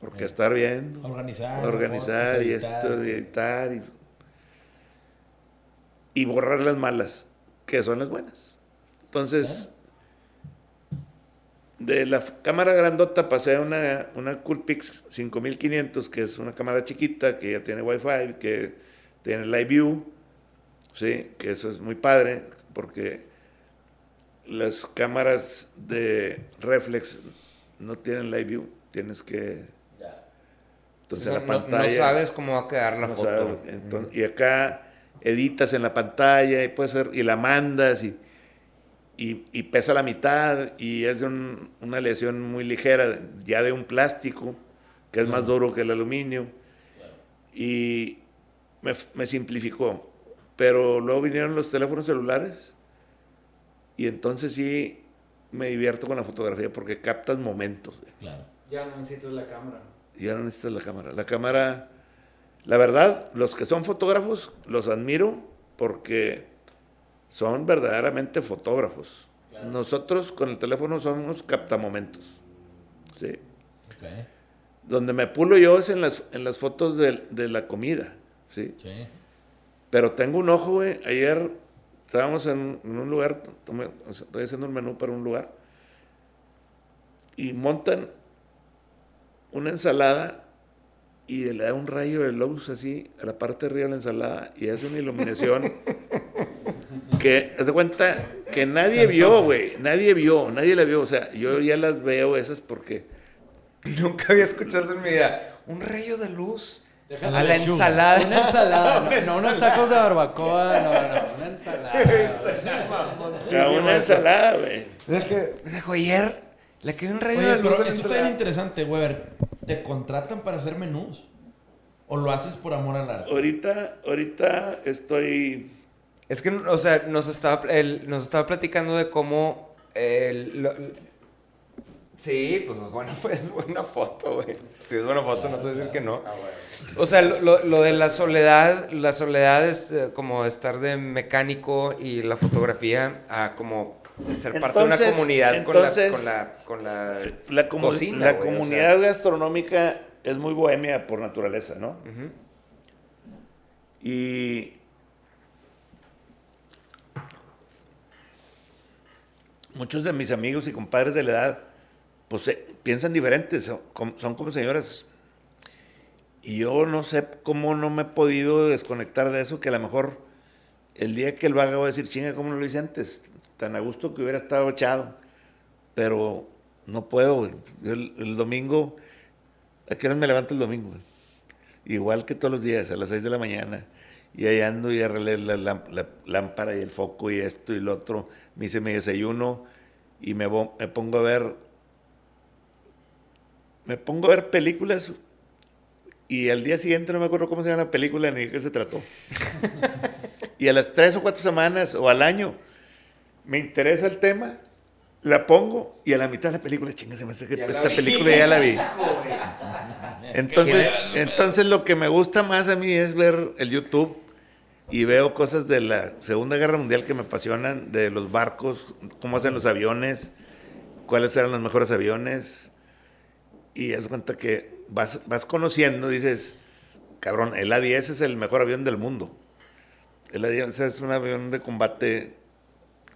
Porque estar viendo, Organizar. organizar fotos, y editar, esto, y editar y, y borrar las malas, que son las buenas. Entonces, de la cámara grandota pasé a una, una Coolpix 5500, que es una cámara chiquita, que ya tiene Wi-Fi, que tiene Live View, sí, que eso es muy padre, porque las cámaras de reflex no tienen Live View, tienes que... Entonces, O sea, la no- pantalla... No, sabes cómo va a quedar la No foto. sabes, entonces, y acá editas en la pantalla y puede ser, y la mandas y, y, y pesa la mitad y es de un- una lesión muy ligera, ya de un plástico, que es más duro que el aluminio. Y me, me simplificó. Pero luego vinieron los teléfonos celulares y entonces sí me divierto con la fotografía porque captas momentos. Claro. Ya no necesitas la cámara. Ya no necesitas la cámara. La cámara, la verdad, los que son fotógrafos los admiro porque son verdaderamente fotógrafos. Nosotros con el teléfono somos captamomentos. ¿sí? Ok. Donde me pulo yo es en las, en las fotos de, de la comida. ¿sí? Sí. Pero tengo un ojo, güey. Ayer estábamos en, en un lugar, tomé- estoy haciendo un menú para un lugar, y montan una ensalada y le da un rayo de luz así a la parte de arriba de la ensalada y hace una iluminación que, haz de cuenta, que nadie vio, güey. Nadie vio, nadie la vio. O sea, yo ya las veo esas porque... Nunca había escuchado eso en mi vida. Un rayo de luz a la ensalada. Una ensalada, no, no unos tacos de barbacoa, no, no, una ensalada. O sea, una ensalada, güey. De que, me dijo, ayer le cayó un rayo Oye, de luz pero esto está bien interesante, Weber. te contratan para hacer menús. ¿O lo haces por amor al arte? Ahorita, ahorita estoy... Es que, o sea, nos estaba, él nos estaba platicando de cómo... el- lo- sí, pues es buena, es buena foto, güey. Si es buena foto, no te voy a decir que no. O sea, lo, lo- lo de la soledad, la soledad es eh, como estar de mecánico y la fotografía a como ser parte de una comunidad entonces- con la... Con la, con la La, comu- cocina, la o comunidad sea. gastronómica es muy bohemia por naturaleza, ¿no? Y muchos de mis amigos y compadres de la edad, pues eh, piensan diferentes, son, com- son como señoras. Y yo no sé cómo no me he podido desconectar de eso, que a lo mejor el día que lo haga voy a decir, chinga, ¿cómo no lo hice antes? Tan a gusto que hubiera estado echado. Pero no puedo, El, el domingo, ¿a qué hora me levanto el domingo? Igual que todos los días, a las 6 de la mañana. Y ahí ando y arreglé la, lam- la lámpara y el foco y esto y lo otro. Me hice mi desayuno y me, me pongo a ver. Me pongo a ver películas y al día siguiente no me acuerdo cómo se llama la película ni de qué se trató. y a las tres o cuatro semanas o al año me interesa el tema, la pongo y a la mitad de la película, chinga, se me hace que la esta vi. película ya la vi. Entonces, entonces lo que me gusta más a mí es ver el YouTube y veo cosas de la Segunda Guerra Mundial que me apasionan, de los barcos, cómo hacen los aviones, cuáles eran los mejores aviones. Y haz cuenta que vas, vas conociendo, dices, cabrón, el A-10 es el mejor avión del mundo. El A-10 es un avión de combate,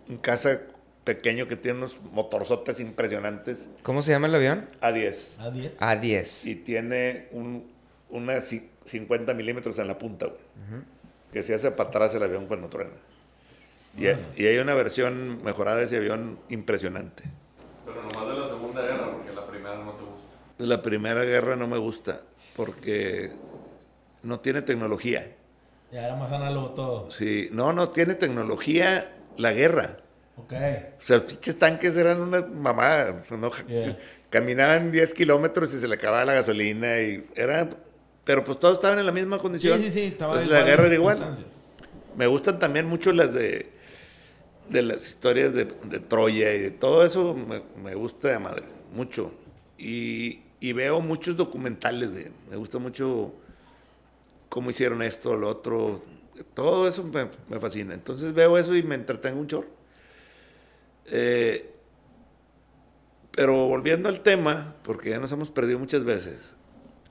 un caza pequeño que tiene unos motorzotes impresionantes. ¿Cómo se llama el avión? A-10 A 10. A10. y tiene un, una ci- 50 milímetros en la punta, güey. Que se hace para atrás el avión cuando truena. Y, hay- y hay una versión mejorada de ese avión impresionante. Pero nomás de la Segunda Guerra, porque la primera no te gusta. La primera guerra no me gusta porque no tiene tecnología. Ya era más análogo todo. Sí, no, no tiene tecnología la guerra. Ok. O sea, los pinches tanques eran una mamada. o sea, no- Yeah. Caminaban 10 kilómetros y se le acababa la gasolina y era... Pero pues todos estaban en la misma Sí, condición. sí, sí. Estaba Entonces la guerra era igual. Me gustan también mucho las de, de las historias de, de Troya y de todo eso me, me gusta de madre, mucho. Y, y veo muchos documentales, güey. Me gusta mucho cómo hicieron esto, lo otro. Todo eso me, me fascina. Entonces veo eso y me entretengo un chorro. Eh, pero volviendo al tema, porque ya nos hemos perdido muchas veces,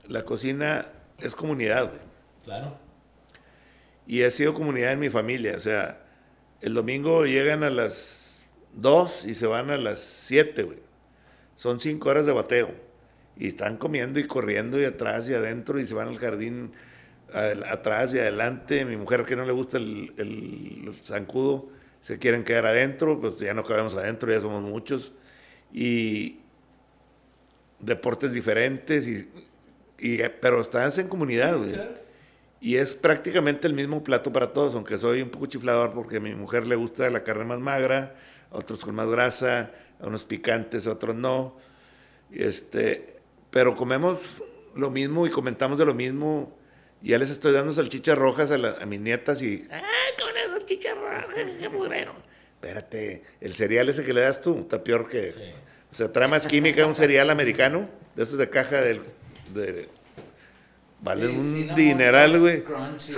la cocina es comunidad, güey. Claro. Y ha sido comunidad en mi familia. O sea, el domingo llegan a las 2 y se van a las 7, güey. Son 5 horas de bateo. Y están comiendo y corriendo y atrás y adentro y se van al jardín atrás y adelante. Mi mujer que no le gusta el, el- el zancudo, se quieren quedar adentro, pues ya no cabemos adentro, ya somos muchos. Y deportes diferentes, y, y- pero estás en comunidad, güey. Y es prácticamente el mismo plato para todos, aunque soy un poco chiflador porque a mi mujer le gusta la carne más magra, a otros con más grasa, a unos picantes, a otros no. Este, pero comemos lo mismo y comentamos de lo mismo. Ya les estoy dando salchichas rojas a, la- a mis nietas y... ¡Ah, con esas salchichas rojas! ¡Qué mugrero! Espérate, el cereal ese que le das tú está peor que... O sea, trae más química un cereal americano, de esos de caja del- de... Vale Sí, un dineral, güey.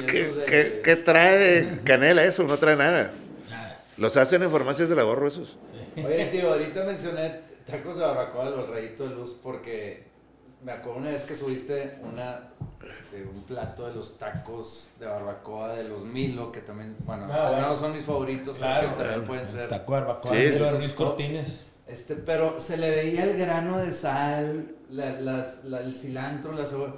¿Qué, qué- qué trae canela eso? No trae nada. Los hacen en farmacias del ahorro esos. Oye, tío, ahorita mencioné tacos de barbacoa del rayito de luz porque me acuerdo una vez que subiste una, este, un plato de los tacos de barbacoa de los Milo, que también, bueno, Ah, al bueno. menos son mis favoritos, Claro. creo que también pueden ser. Taco de barbacoa. Sí, de los Cortines. Este, pero se le veía el grano de sal, la- el cilantro, la cebolla.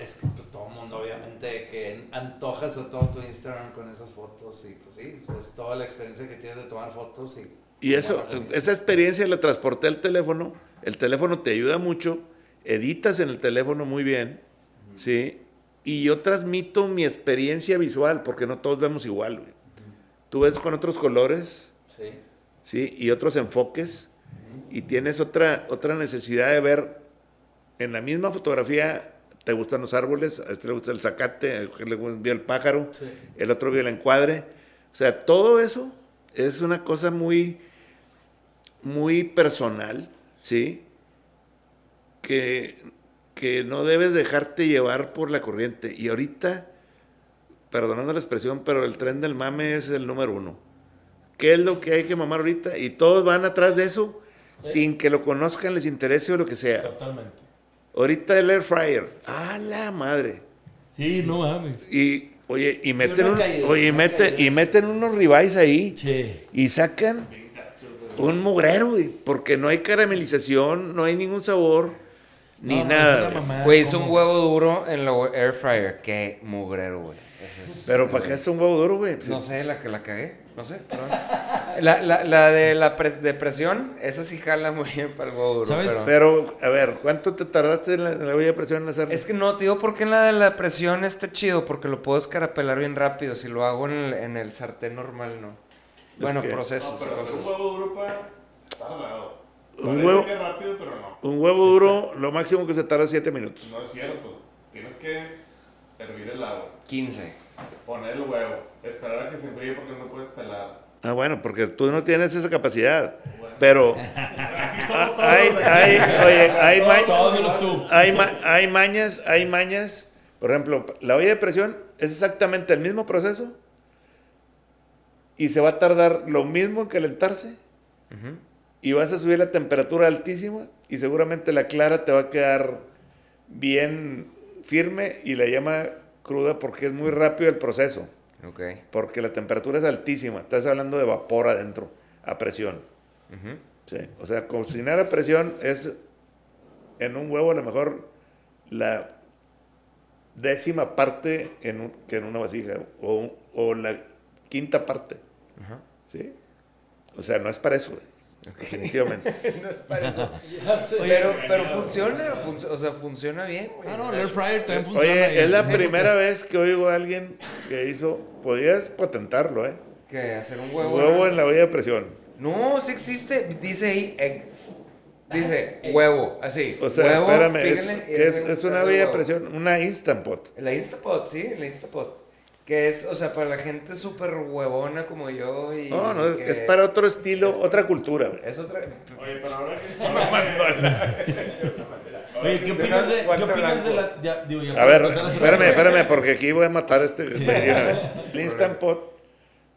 Es que pues, todo el mundo, obviamente, que antojas a todo tu Instagram con esas fotos. Y pues sí, pues, es toda la experiencia que tienes de tomar fotos. Y, Y eso, esa experiencia la transporté al teléfono. El teléfono te ayuda mucho. Editas en el teléfono muy bien. ¿Sí? Y yo transmito mi experiencia visual, porque no todos vemos igual. güey. Tú ves con otros colores, Sí. ¿sí? Y otros enfoques. Y tienes otra, otra necesidad de ver en la misma fotografía te gustan los árboles, a este le gusta el zacate, a aquel le vio el pájaro, el otro vio el encuadre. O sea, todo eso es una cosa muy, muy personal, ¿sí? Que, que no debes dejarte llevar por la corriente. Y ahorita, perdonando la expresión, pero el tren del mame es el número uno. ¿Qué es lo que hay que mamar ahorita? Y todos van atrás de eso sin que lo conozcan, les interese o lo que sea. Totalmente. Ahorita el air fryer. ¡A la madre! Sí, no mames. Y, oye, y meten, no he un- caído, oye, y no meten, y meten unos ribeyes ahí. Che. Y sacan un mugrero, güey, porque no hay caramelización, no hay ningún sabor, ni No, nada. es güey. como- un huevo duro en la air fryer. Qué mugrero, güey. Es- Pero ¿para qué es un huevo duro, güey? Pues, No sé, la que la cagué. No sé, perdón. La, la, la de la pres- de presión, esa sí jala muy bien para el huevo duro. ¿Sabes? Pero... Pero, a ver, ¿cuánto te tardaste en la, en la olla de presión en hacerlo? Es que no, te digo por qué en la de la presión está chido, porque lo puedo escarapelar bien rápido. Si lo hago en el, en el sartén normal, no. Bueno, que- procesos. No, pero hacer un huevo duro pa, es tardado. Un huevo- que rápido, pero no. Un huevo duro, lo máximo que se tarda es 7 minutos. No es cierto. Tienes que hervir el agua, 15. poner el huevo, esperar a que se enfríe porque no puedes pelar. Ah, bueno, porque tú no tienes esa capacidad. Pero Así somos todos. hay, hay, oye, hay, ma- Todos menos tú. hay, ma- hay mañas, hay mañas. Por ejemplo, la olla de presión es exactamente el mismo proceso y se va a tardar lo mismo en calentarse y vas a subir la temperatura altísima y seguramente la clara te va a quedar bien firme y la llama cruda porque es muy rápido el proceso, porque la temperatura es altísima, estás hablando de vapor adentro, a presión. Sí, o sea, cocinar a presión es en un huevo a lo mejor la décima parte en un- que en una vasija o, o la quinta parte. ¿Sí? O sea, no es para eso, definitivamente. no es para eso. Ya sé. Pero, pero funciona, func- o sea, funciona bien, güey. Ah, no, el air fryer también funciona. Oye, es la sí, primera vez que oigo a alguien que hizo, podías patentarlo, ¿eh? Que hacer un huevo. Huevo en la olla de presión. No, sí existe. Dice ahí egg. Dice huevo, así. O sea, huevo, espérame, es, es, es una olla de presión, una Instant Pot. La Instapot, sí, la Instapot. Que es, o sea, para la gente súper huevona como yo y... No, no, es, que- es para otro estilo, otra cultura. Es otra... Oye, pero ahora que. Oye, ¿qué opinas de, ¿qué opinas de la. Ya, digo, ya A ver, espérame, espérame, porque aquí voy a matar a este de una vez. Instant Pot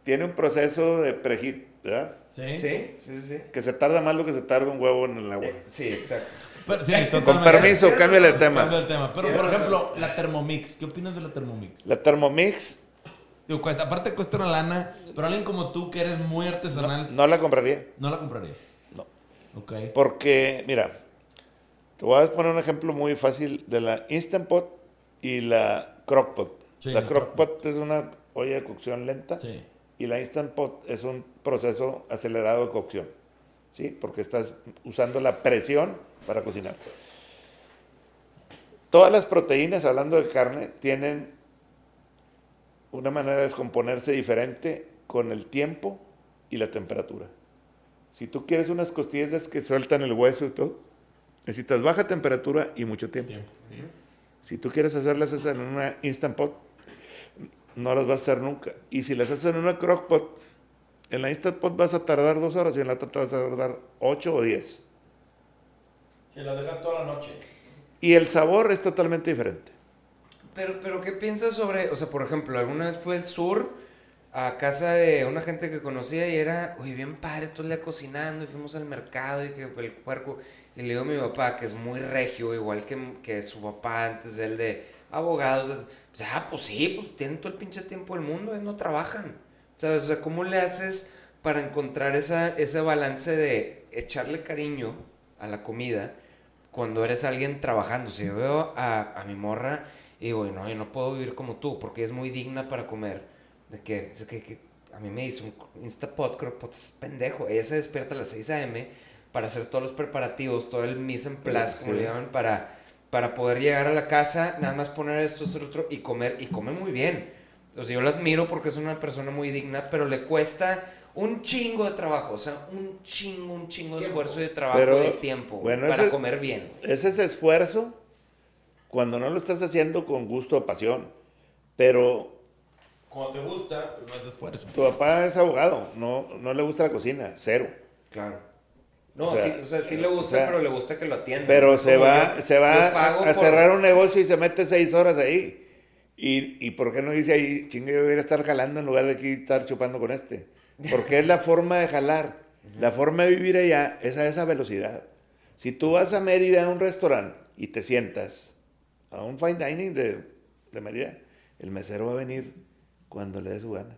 tiene un proceso de preheat, ¿verdad? Sí. Sí, sí, sí. Que se tarda más lo que se tarda un huevo en el agua. Eh, sí, exacto. Pero- sí, Con permiso, cámbiale de Cambio tema. el tema. Pero, por razón. ejemplo, la Thermomix. ¿Qué opinas de la Thermomix? La Thermomix Digo, cuesta- aparte cuesta una lana, pero alguien como tú que eres muy artesanal, no la compraría. no, la compraría. No. Ok. Porque, mira, te voy a poner un ejemplo muy fácil de la Instant Pot y la Crockpot. Sí, la la Crockpot es una olla de cocción lenta Sí. y la Instant Pot es un proceso acelerado de cocción. ¿Sí? Porque estás usando la presión para cocinar. Todas las proteínas, hablando de carne, tienen una manera de descomponerse diferente con el tiempo y la temperatura. Si tú quieres unas costillas que sueltan el hueso y todo, necesitas baja temperatura y mucho tiempo. Tiempo. Si tú quieres hacerlas esas en una Instant Pot, no las vas a hacer nunca. Y si las haces en una Crock Pot, en la Instant Pot vas a tardar dos horas y en la otra te vas a tardar ocho o diez. Si las dejas toda la noche. Y el sabor es totalmente diferente. Pero, pero, ¿qué piensas sobre, o sea, por ejemplo, alguna vez fue al sur a casa de una gente que conocía y era, oye, bien padre, todo el día cocinando y fuimos al mercado y que el puerco. Y le digo a mi papá, que es muy regio, igual que, que su papá antes de él de abogados. o sea, ah, pues sí, pues tienen todo el pinche tiempo del mundo, y no trabajan. ¿Sabes? O sea, ¿cómo le haces para encontrar esa, ese balance de echarle cariño a la comida cuando eres alguien trabajando? Si yo veo a, a mi morra y digo, no, yo no puedo vivir como tú porque es muy digna para comer. De que, es que, que a mí me dice un Instapot, Crockpot, es pendejo. Ella se despierta a las 6 a.m. para hacer todos los preparativos, todo el mise en place, como Sí. le llaman, para, para poder llegar a la casa, nada más poner esto, hacer otro y comer. Y come muy bien. O sea, yo la admiro porque es una persona muy digna, pero le cuesta un chingo de trabajo, o sea, un chingo, un chingo de esfuerzo y de trabajo Pero, y de tiempo bueno, para ese- comer bien. Ese es esfuerzo cuando no lo estás haciendo con gusto o pasión. Pero Cuando te gusta, pues no es esfuerzo. tu papá es abogado, no, no le gusta la cocina, cero. Claro. No, O sea, sí, o sea, sí le gusta, o sea, pero le gusta que lo atiendan. Pero O sea, se va, yo- se va a, a por- cerrar un negocio y se mete seis horas ahí. ¿Y, y por qué no dice ahí, chingue, yo voy a estar jalando en lugar de aquí estar chupando con este? Porque es la forma de jalar. La forma de vivir allá es a esa velocidad. Si tú vas a Mérida a un restaurante y te sientas a un fine dining de, de Mérida, el mesero va a venir cuando le dé su gana.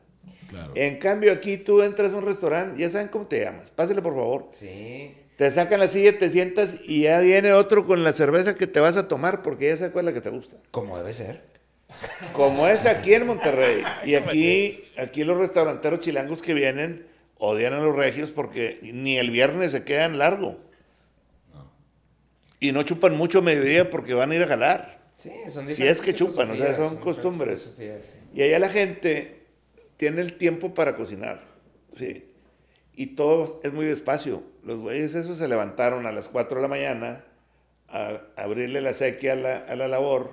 Claro. En cambio, aquí tú entras a un restaurante, ya saben cómo te llamas. Pásale, por favor. Sí. Te sacan la silla, te sientas y ya viene otro con la cerveza que te vas a tomar porque ya sabe cuál es la que te gusta. Como debe ser. Como es aquí en Monterrey. Y aquí, aquí los restauranteros chilangos que vienen odian a los regios porque ni el viernes se quedan largo. Y no chupan mucho a mediodía porque van a ir a jalar. Sí, son Si es que chupan, o sea, son costumbres. sí. Y allá la gente tiene el tiempo para cocinar. Sí. Y todo es muy despacio. Los güeyes esos se levantaron a las 4 de la mañana a abrirle la sequía a la, a la labor.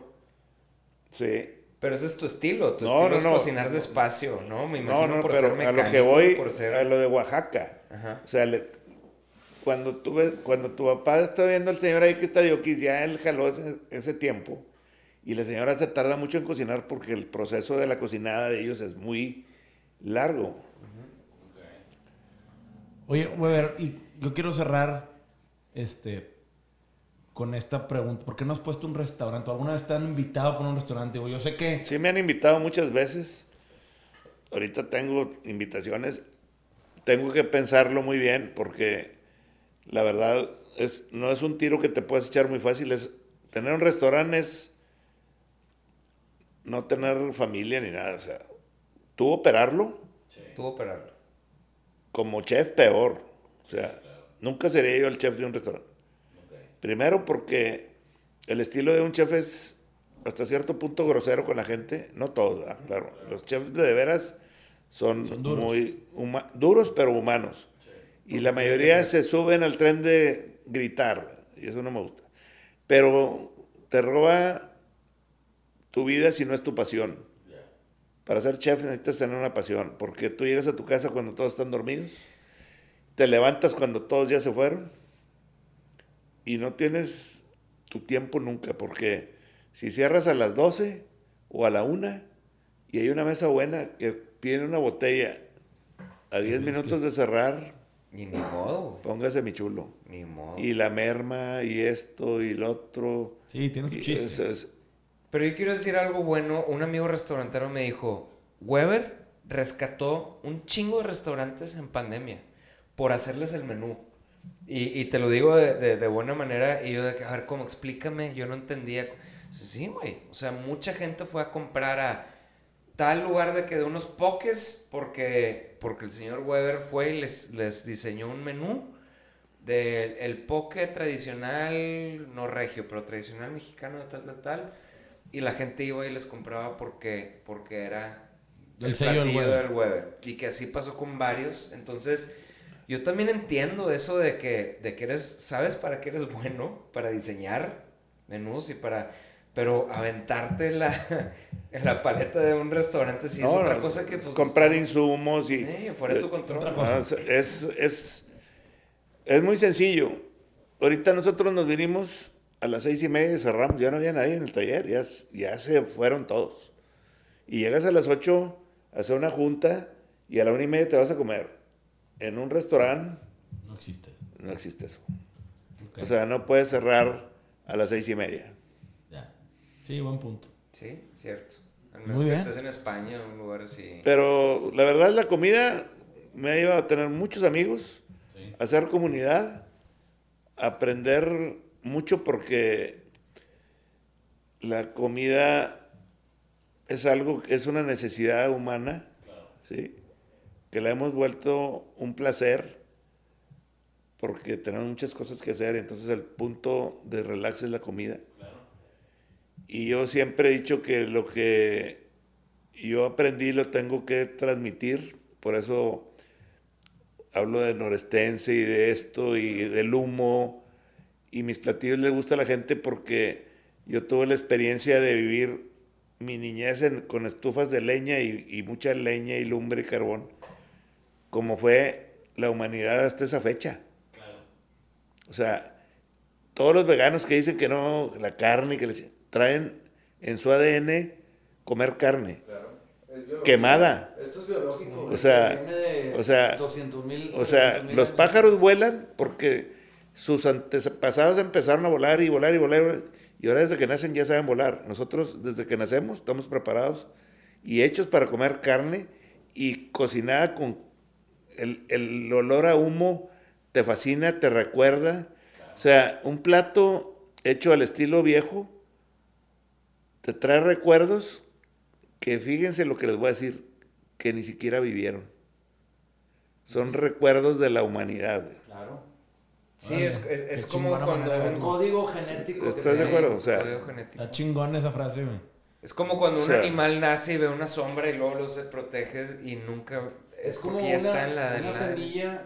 Sí. Pero ese es tu estilo, tu No, estilo no, es no. cocinar despacio, ¿no? Me imagino No, no, por pero ser a lo que mecánico, voy, ser- a lo de Oaxaca. Ajá. O sea, le- cuando, tú ves, cuando tu papá está viendo al señor ahí que está de Oquis, ya él jaló ese, ese tiempo. Y la señora se tarda mucho en cocinar porque el proceso de la cocinada de ellos es muy largo. Oye, Weber, y yo quiero cerrar este con esta pregunta. ¿Por qué no has puesto un restaurante? ¿Alguna vez te han invitado a poner un restaurante? Yo sé que... Sí me han invitado muchas veces. Ahorita tengo invitaciones. Tengo que pensarlo muy bien porque la verdad es, no es un tiro que te puedes echar muy fácil. Es, tener un restaurante es no tener familia ni nada. O sea, tú operarlo Tú operarlo. como chef peor. O sea, nunca sería yo el chef de un restaurante. Primero porque el estilo de un chef es hasta cierto punto grosero con la gente. No todos, ¿verdad? claro. Los chefs de, de veras son, Son duros. muy duros pero humanos. Y la mayoría se suben al tren de gritar. Y eso no me gusta. Pero te roba tu vida si no es tu pasión. Para ser chef necesitas tener una pasión, porque tú llegas a tu casa cuando todos están dormidos, te levantas cuando todos ya se fueron y no tienes tu tiempo nunca, porque si cierras a las 12 o a la 1 y hay una mesa buena que pide una botella a 10 minutos de cerrar, Y ni modo, güey. póngase mi chulo. Ni modo. Y la merma y esto y lo otro. Sí, tiene su chiste. es- es- Pero yo quiero decir algo bueno. Un amigo restaurantero me dijo, Weber rescató un chingo de restaurantes en pandemia por hacerles el menú. Y, y te lo digo de, de- buena manera. Y yo de que, a ver, ¿cómo? Explícame. Yo no entendía. Sí, güey. O sea, mucha gente fue a comprar a tal lugar de que de unos poques porque, porque el señor Weber fue y les, les diseñó un menú del el poke tradicional, no regio, pero tradicional mexicano tal, tal, tal. Y la gente iba y les compraba porque, porque era El sello del Weber. del Weber. Y que así pasó con varios. Entonces, yo también entiendo eso de que, de que eres, sabes para qué eres bueno, para diseñar menús y para... Pero aventarte la, en la paleta de un restaurante sí es otra cosa que... es pues, comprar insumos y... Sí, fuera de tu control. otra No, cosa. es, es, es, es muy sencillo. Ahorita nosotros nos vinimos a las seis y media cerramos. Ya no había nadie en el taller. Ya, ya se fueron todos. Y llegas a las ocho a hacer una junta y a la una y media te vas a comer. En un restaurante No existe. no existe eso. O sea, no puedes cerrar a las seis y media. Ya. Sí, buen punto. Sí, cierto. Al Muy menos que bien. estés en España, en un lugar así. Pero la verdad, la comida me ha llevado a tener muchos amigos, Sí. a hacer comunidad, a aprender mucho porque la comida es algo, es una necesidad humana, ¿sí? que la hemos vuelto un placer porque tenemos muchas cosas que hacer, entonces el punto de relax es la comida. Y yo siempre he dicho que lo que yo aprendí lo tengo que transmitir, por eso hablo de norestense y de esto y del humo. Y mis platillos les gusta a la gente porque yo tuve la experiencia de vivir mi niñez en- con estufas de leña y, y mucha leña y lumbre y carbón, como fue la humanidad hasta esa fecha. O sea, todos los veganos que dicen que no, la carne, que les traen en su ADN comer carne. Claro. Es. Quemada. Esto es biológico. O sea, o sea, 200,000, O sea, 300,000 los pájaros vuelan porque sus antepasados empezaron a volar y volar y volar. y ahora desde que nacen ya saben volar. Nosotros desde que nacemos estamos preparados y hechos para comer carne y cocinada con el, el olor a humo. Te fascina, te recuerda. O sea, un plato hecho al estilo viejo te trae recuerdos que fíjense lo que les voy a decir, que ni siquiera vivieron. Son recuerdos de la humanidad. güey. Claro. Sí, es, es, es como cuando... Un código genético. que ¿Estás de acuerdo? O sea, Código genético. Está chingón esa frase, güey. Es como cuando un O sea- animal nace y ve una sombra y luego lo se proteges y nunca... Es como porque una, ya está en la... en una la- semilla,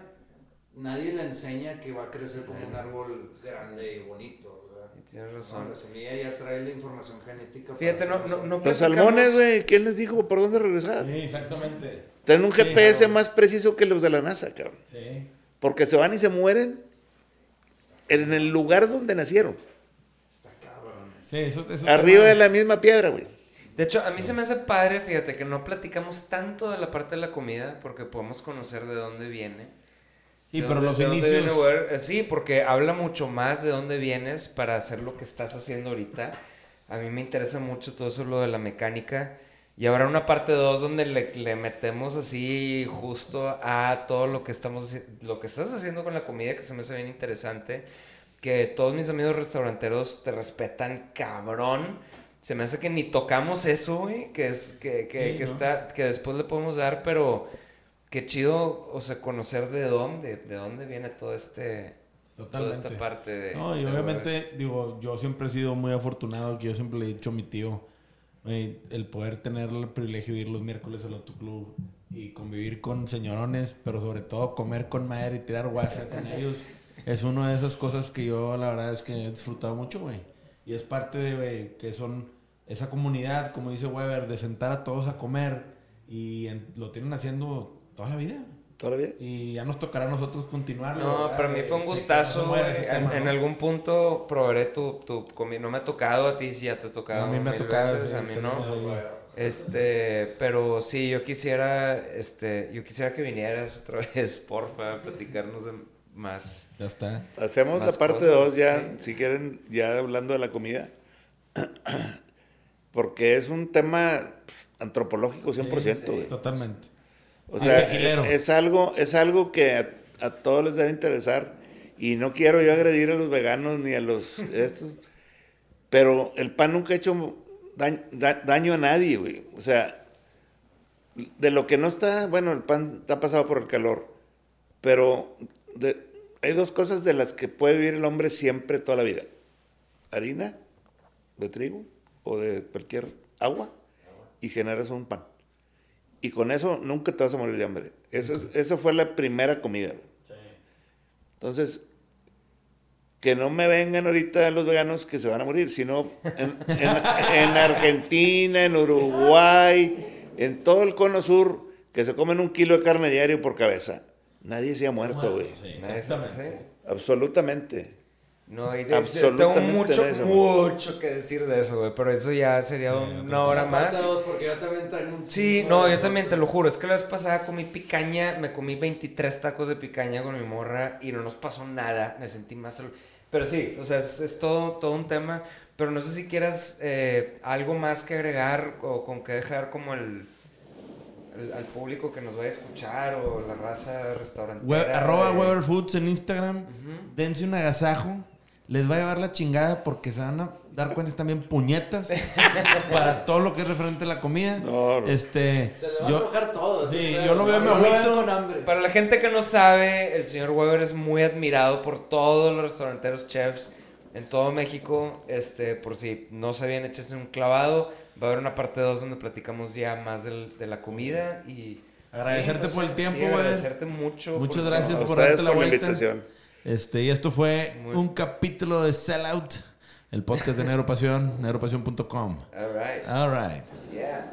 nadie le enseña que va a crecer como un árbol grande y bonito. ¿verdad? Tienes No, razón. la semilla ya trae la información genética. Fíjate, no, no, no Los salmones, güey, ¿quién les dijo por dónde regresar? Sí, exactamente. Tienen un Sí, GPS claro. más preciso que los de la NASA, cabrón. Sí. Porque se van y se mueren en el lugar donde nacieron. Está cabrón. Sí, eso, eso Arriba de la misma piedra, güey. De hecho, a mí se me hace padre, fíjate, que no platicamos tanto de la parte de la comida porque podemos conocer de dónde viene. Sí, pero dónde- los inicios... viene. Eh, Sí, porque habla mucho más de dónde vienes para hacer lo que estás haciendo ahorita. A mí me interesa mucho todo eso, lo de la mecánica. Y ahora una parte 2 donde le, le metemos así justo a todo lo que estamos lo que estás haciendo con la comida, que se me hace bien interesante. Que todos mis amigos restauranteros te respetan cabrón. Se me hace que ni tocamos eso, güey, que es que, que, Sí, que ¿no? está que después le podemos dar, pero qué chido, o sea, conocer de dónde, de dónde viene todo este toda esta parte de No, y de obviamente, digo, yo siempre he sido muy afortunado, que yo siempre le he dicho a mi tío, el poder tener el privilegio de ir los miércoles al autoclub y convivir con señorones, pero sobre todo comer con madre y tirar guasa con ellos, es una de esas cosas que yo la verdad es que he disfrutado mucho, güey. Y es parte de, güey, que son esa comunidad, como dice Weber, de sentar a todos a comer y en- lo tienen haciendo toda la vida. ¿Todavía? Y ya nos tocará a nosotros continuarlo. No, ¿verdad, para mí fue un no gustazo. en, tema, en ¿no? algún punto probaré tu, tu comida. No me ha tocado a ti, sí ya te ha tocado. A mí me ha tocado, veces, sí, a mí no. Este, pero sí, yo quisiera, este, yo quisiera que vinieras otra vez, porfa, a platicarnos de más. Ya está. Hacemos Más la parte cosas, 2 ya, sí. si quieren, ya hablando de la comida. Porque es un tema pues, antropológico 100%, Sí. Totalmente. O sea, tequilero. es algo, es algo que a, a todos les debe interesar. Y no quiero yo agredir a los veganos ni a los estos. Pero el pan nunca ha hecho daño, da- daño a nadie, güey. O sea, de lo que no está, bueno, el pan está pasado por el calor. Pero de- hay dos cosas de las que puede vivir el hombre siempre, toda la vida. Harina de trigo o de cualquier agua y generas un pan. Y con eso nunca te vas a morir de hambre. Eso, es, eso fue la primera comida. güey. Entonces, que no me vengan ahorita los veganos que se van a morir, sino en, en- en Argentina, en Uruguay, en todo el cono sur, que se comen un kilo de carne diario por cabeza. Nadie se ha muerto, güey. Sí, Nadie exactamente. Absolutamente. No, y de, Absolutamente tengo mucho, de eso, mucho que decir de eso, güey, pero eso ya sería Sí, una hora más. dos, porque yo también traigo un Sí, no, yo también te lo juro. Es que la vez pasada comí picaña, me comí 23 tacos de picaña con mi morra y no nos pasó nada. Me sentí más solo. Pero sí, o sea, es, es todo, todo un tema. Pero no sé si quieras eh, algo más que agregar o con que dejar como el, el- al público que nos vaya a escuchar o la raza restaurantera. We- arroba Weber Foods en Instagram. Dense un agasajo. Les va a llevar la chingada porque se van a dar cuenta que están bien puñetas para todo lo que es referente a la comida. No, no. Este, Se le va a yo, enojar todo. Sí, yo lo veo, me. Para la gente que no sabe, el señor Weber es muy admirado por todos los restauranteros chefs en todo México. Este, por si no sabían, échense un clavado. Va a haber una parte 2 donde platicamos ya más del- de la comida y Agradecerte pues, por el tiempo, sí, güey. agradecerte mucho. Muchas porque- gracias A por darte la por la vuelta. invitación. Este, y esto fue Muy- un capítulo de Sellout, el podcast de Negro Pasión, negropasión.com. All right. All right. Yeah.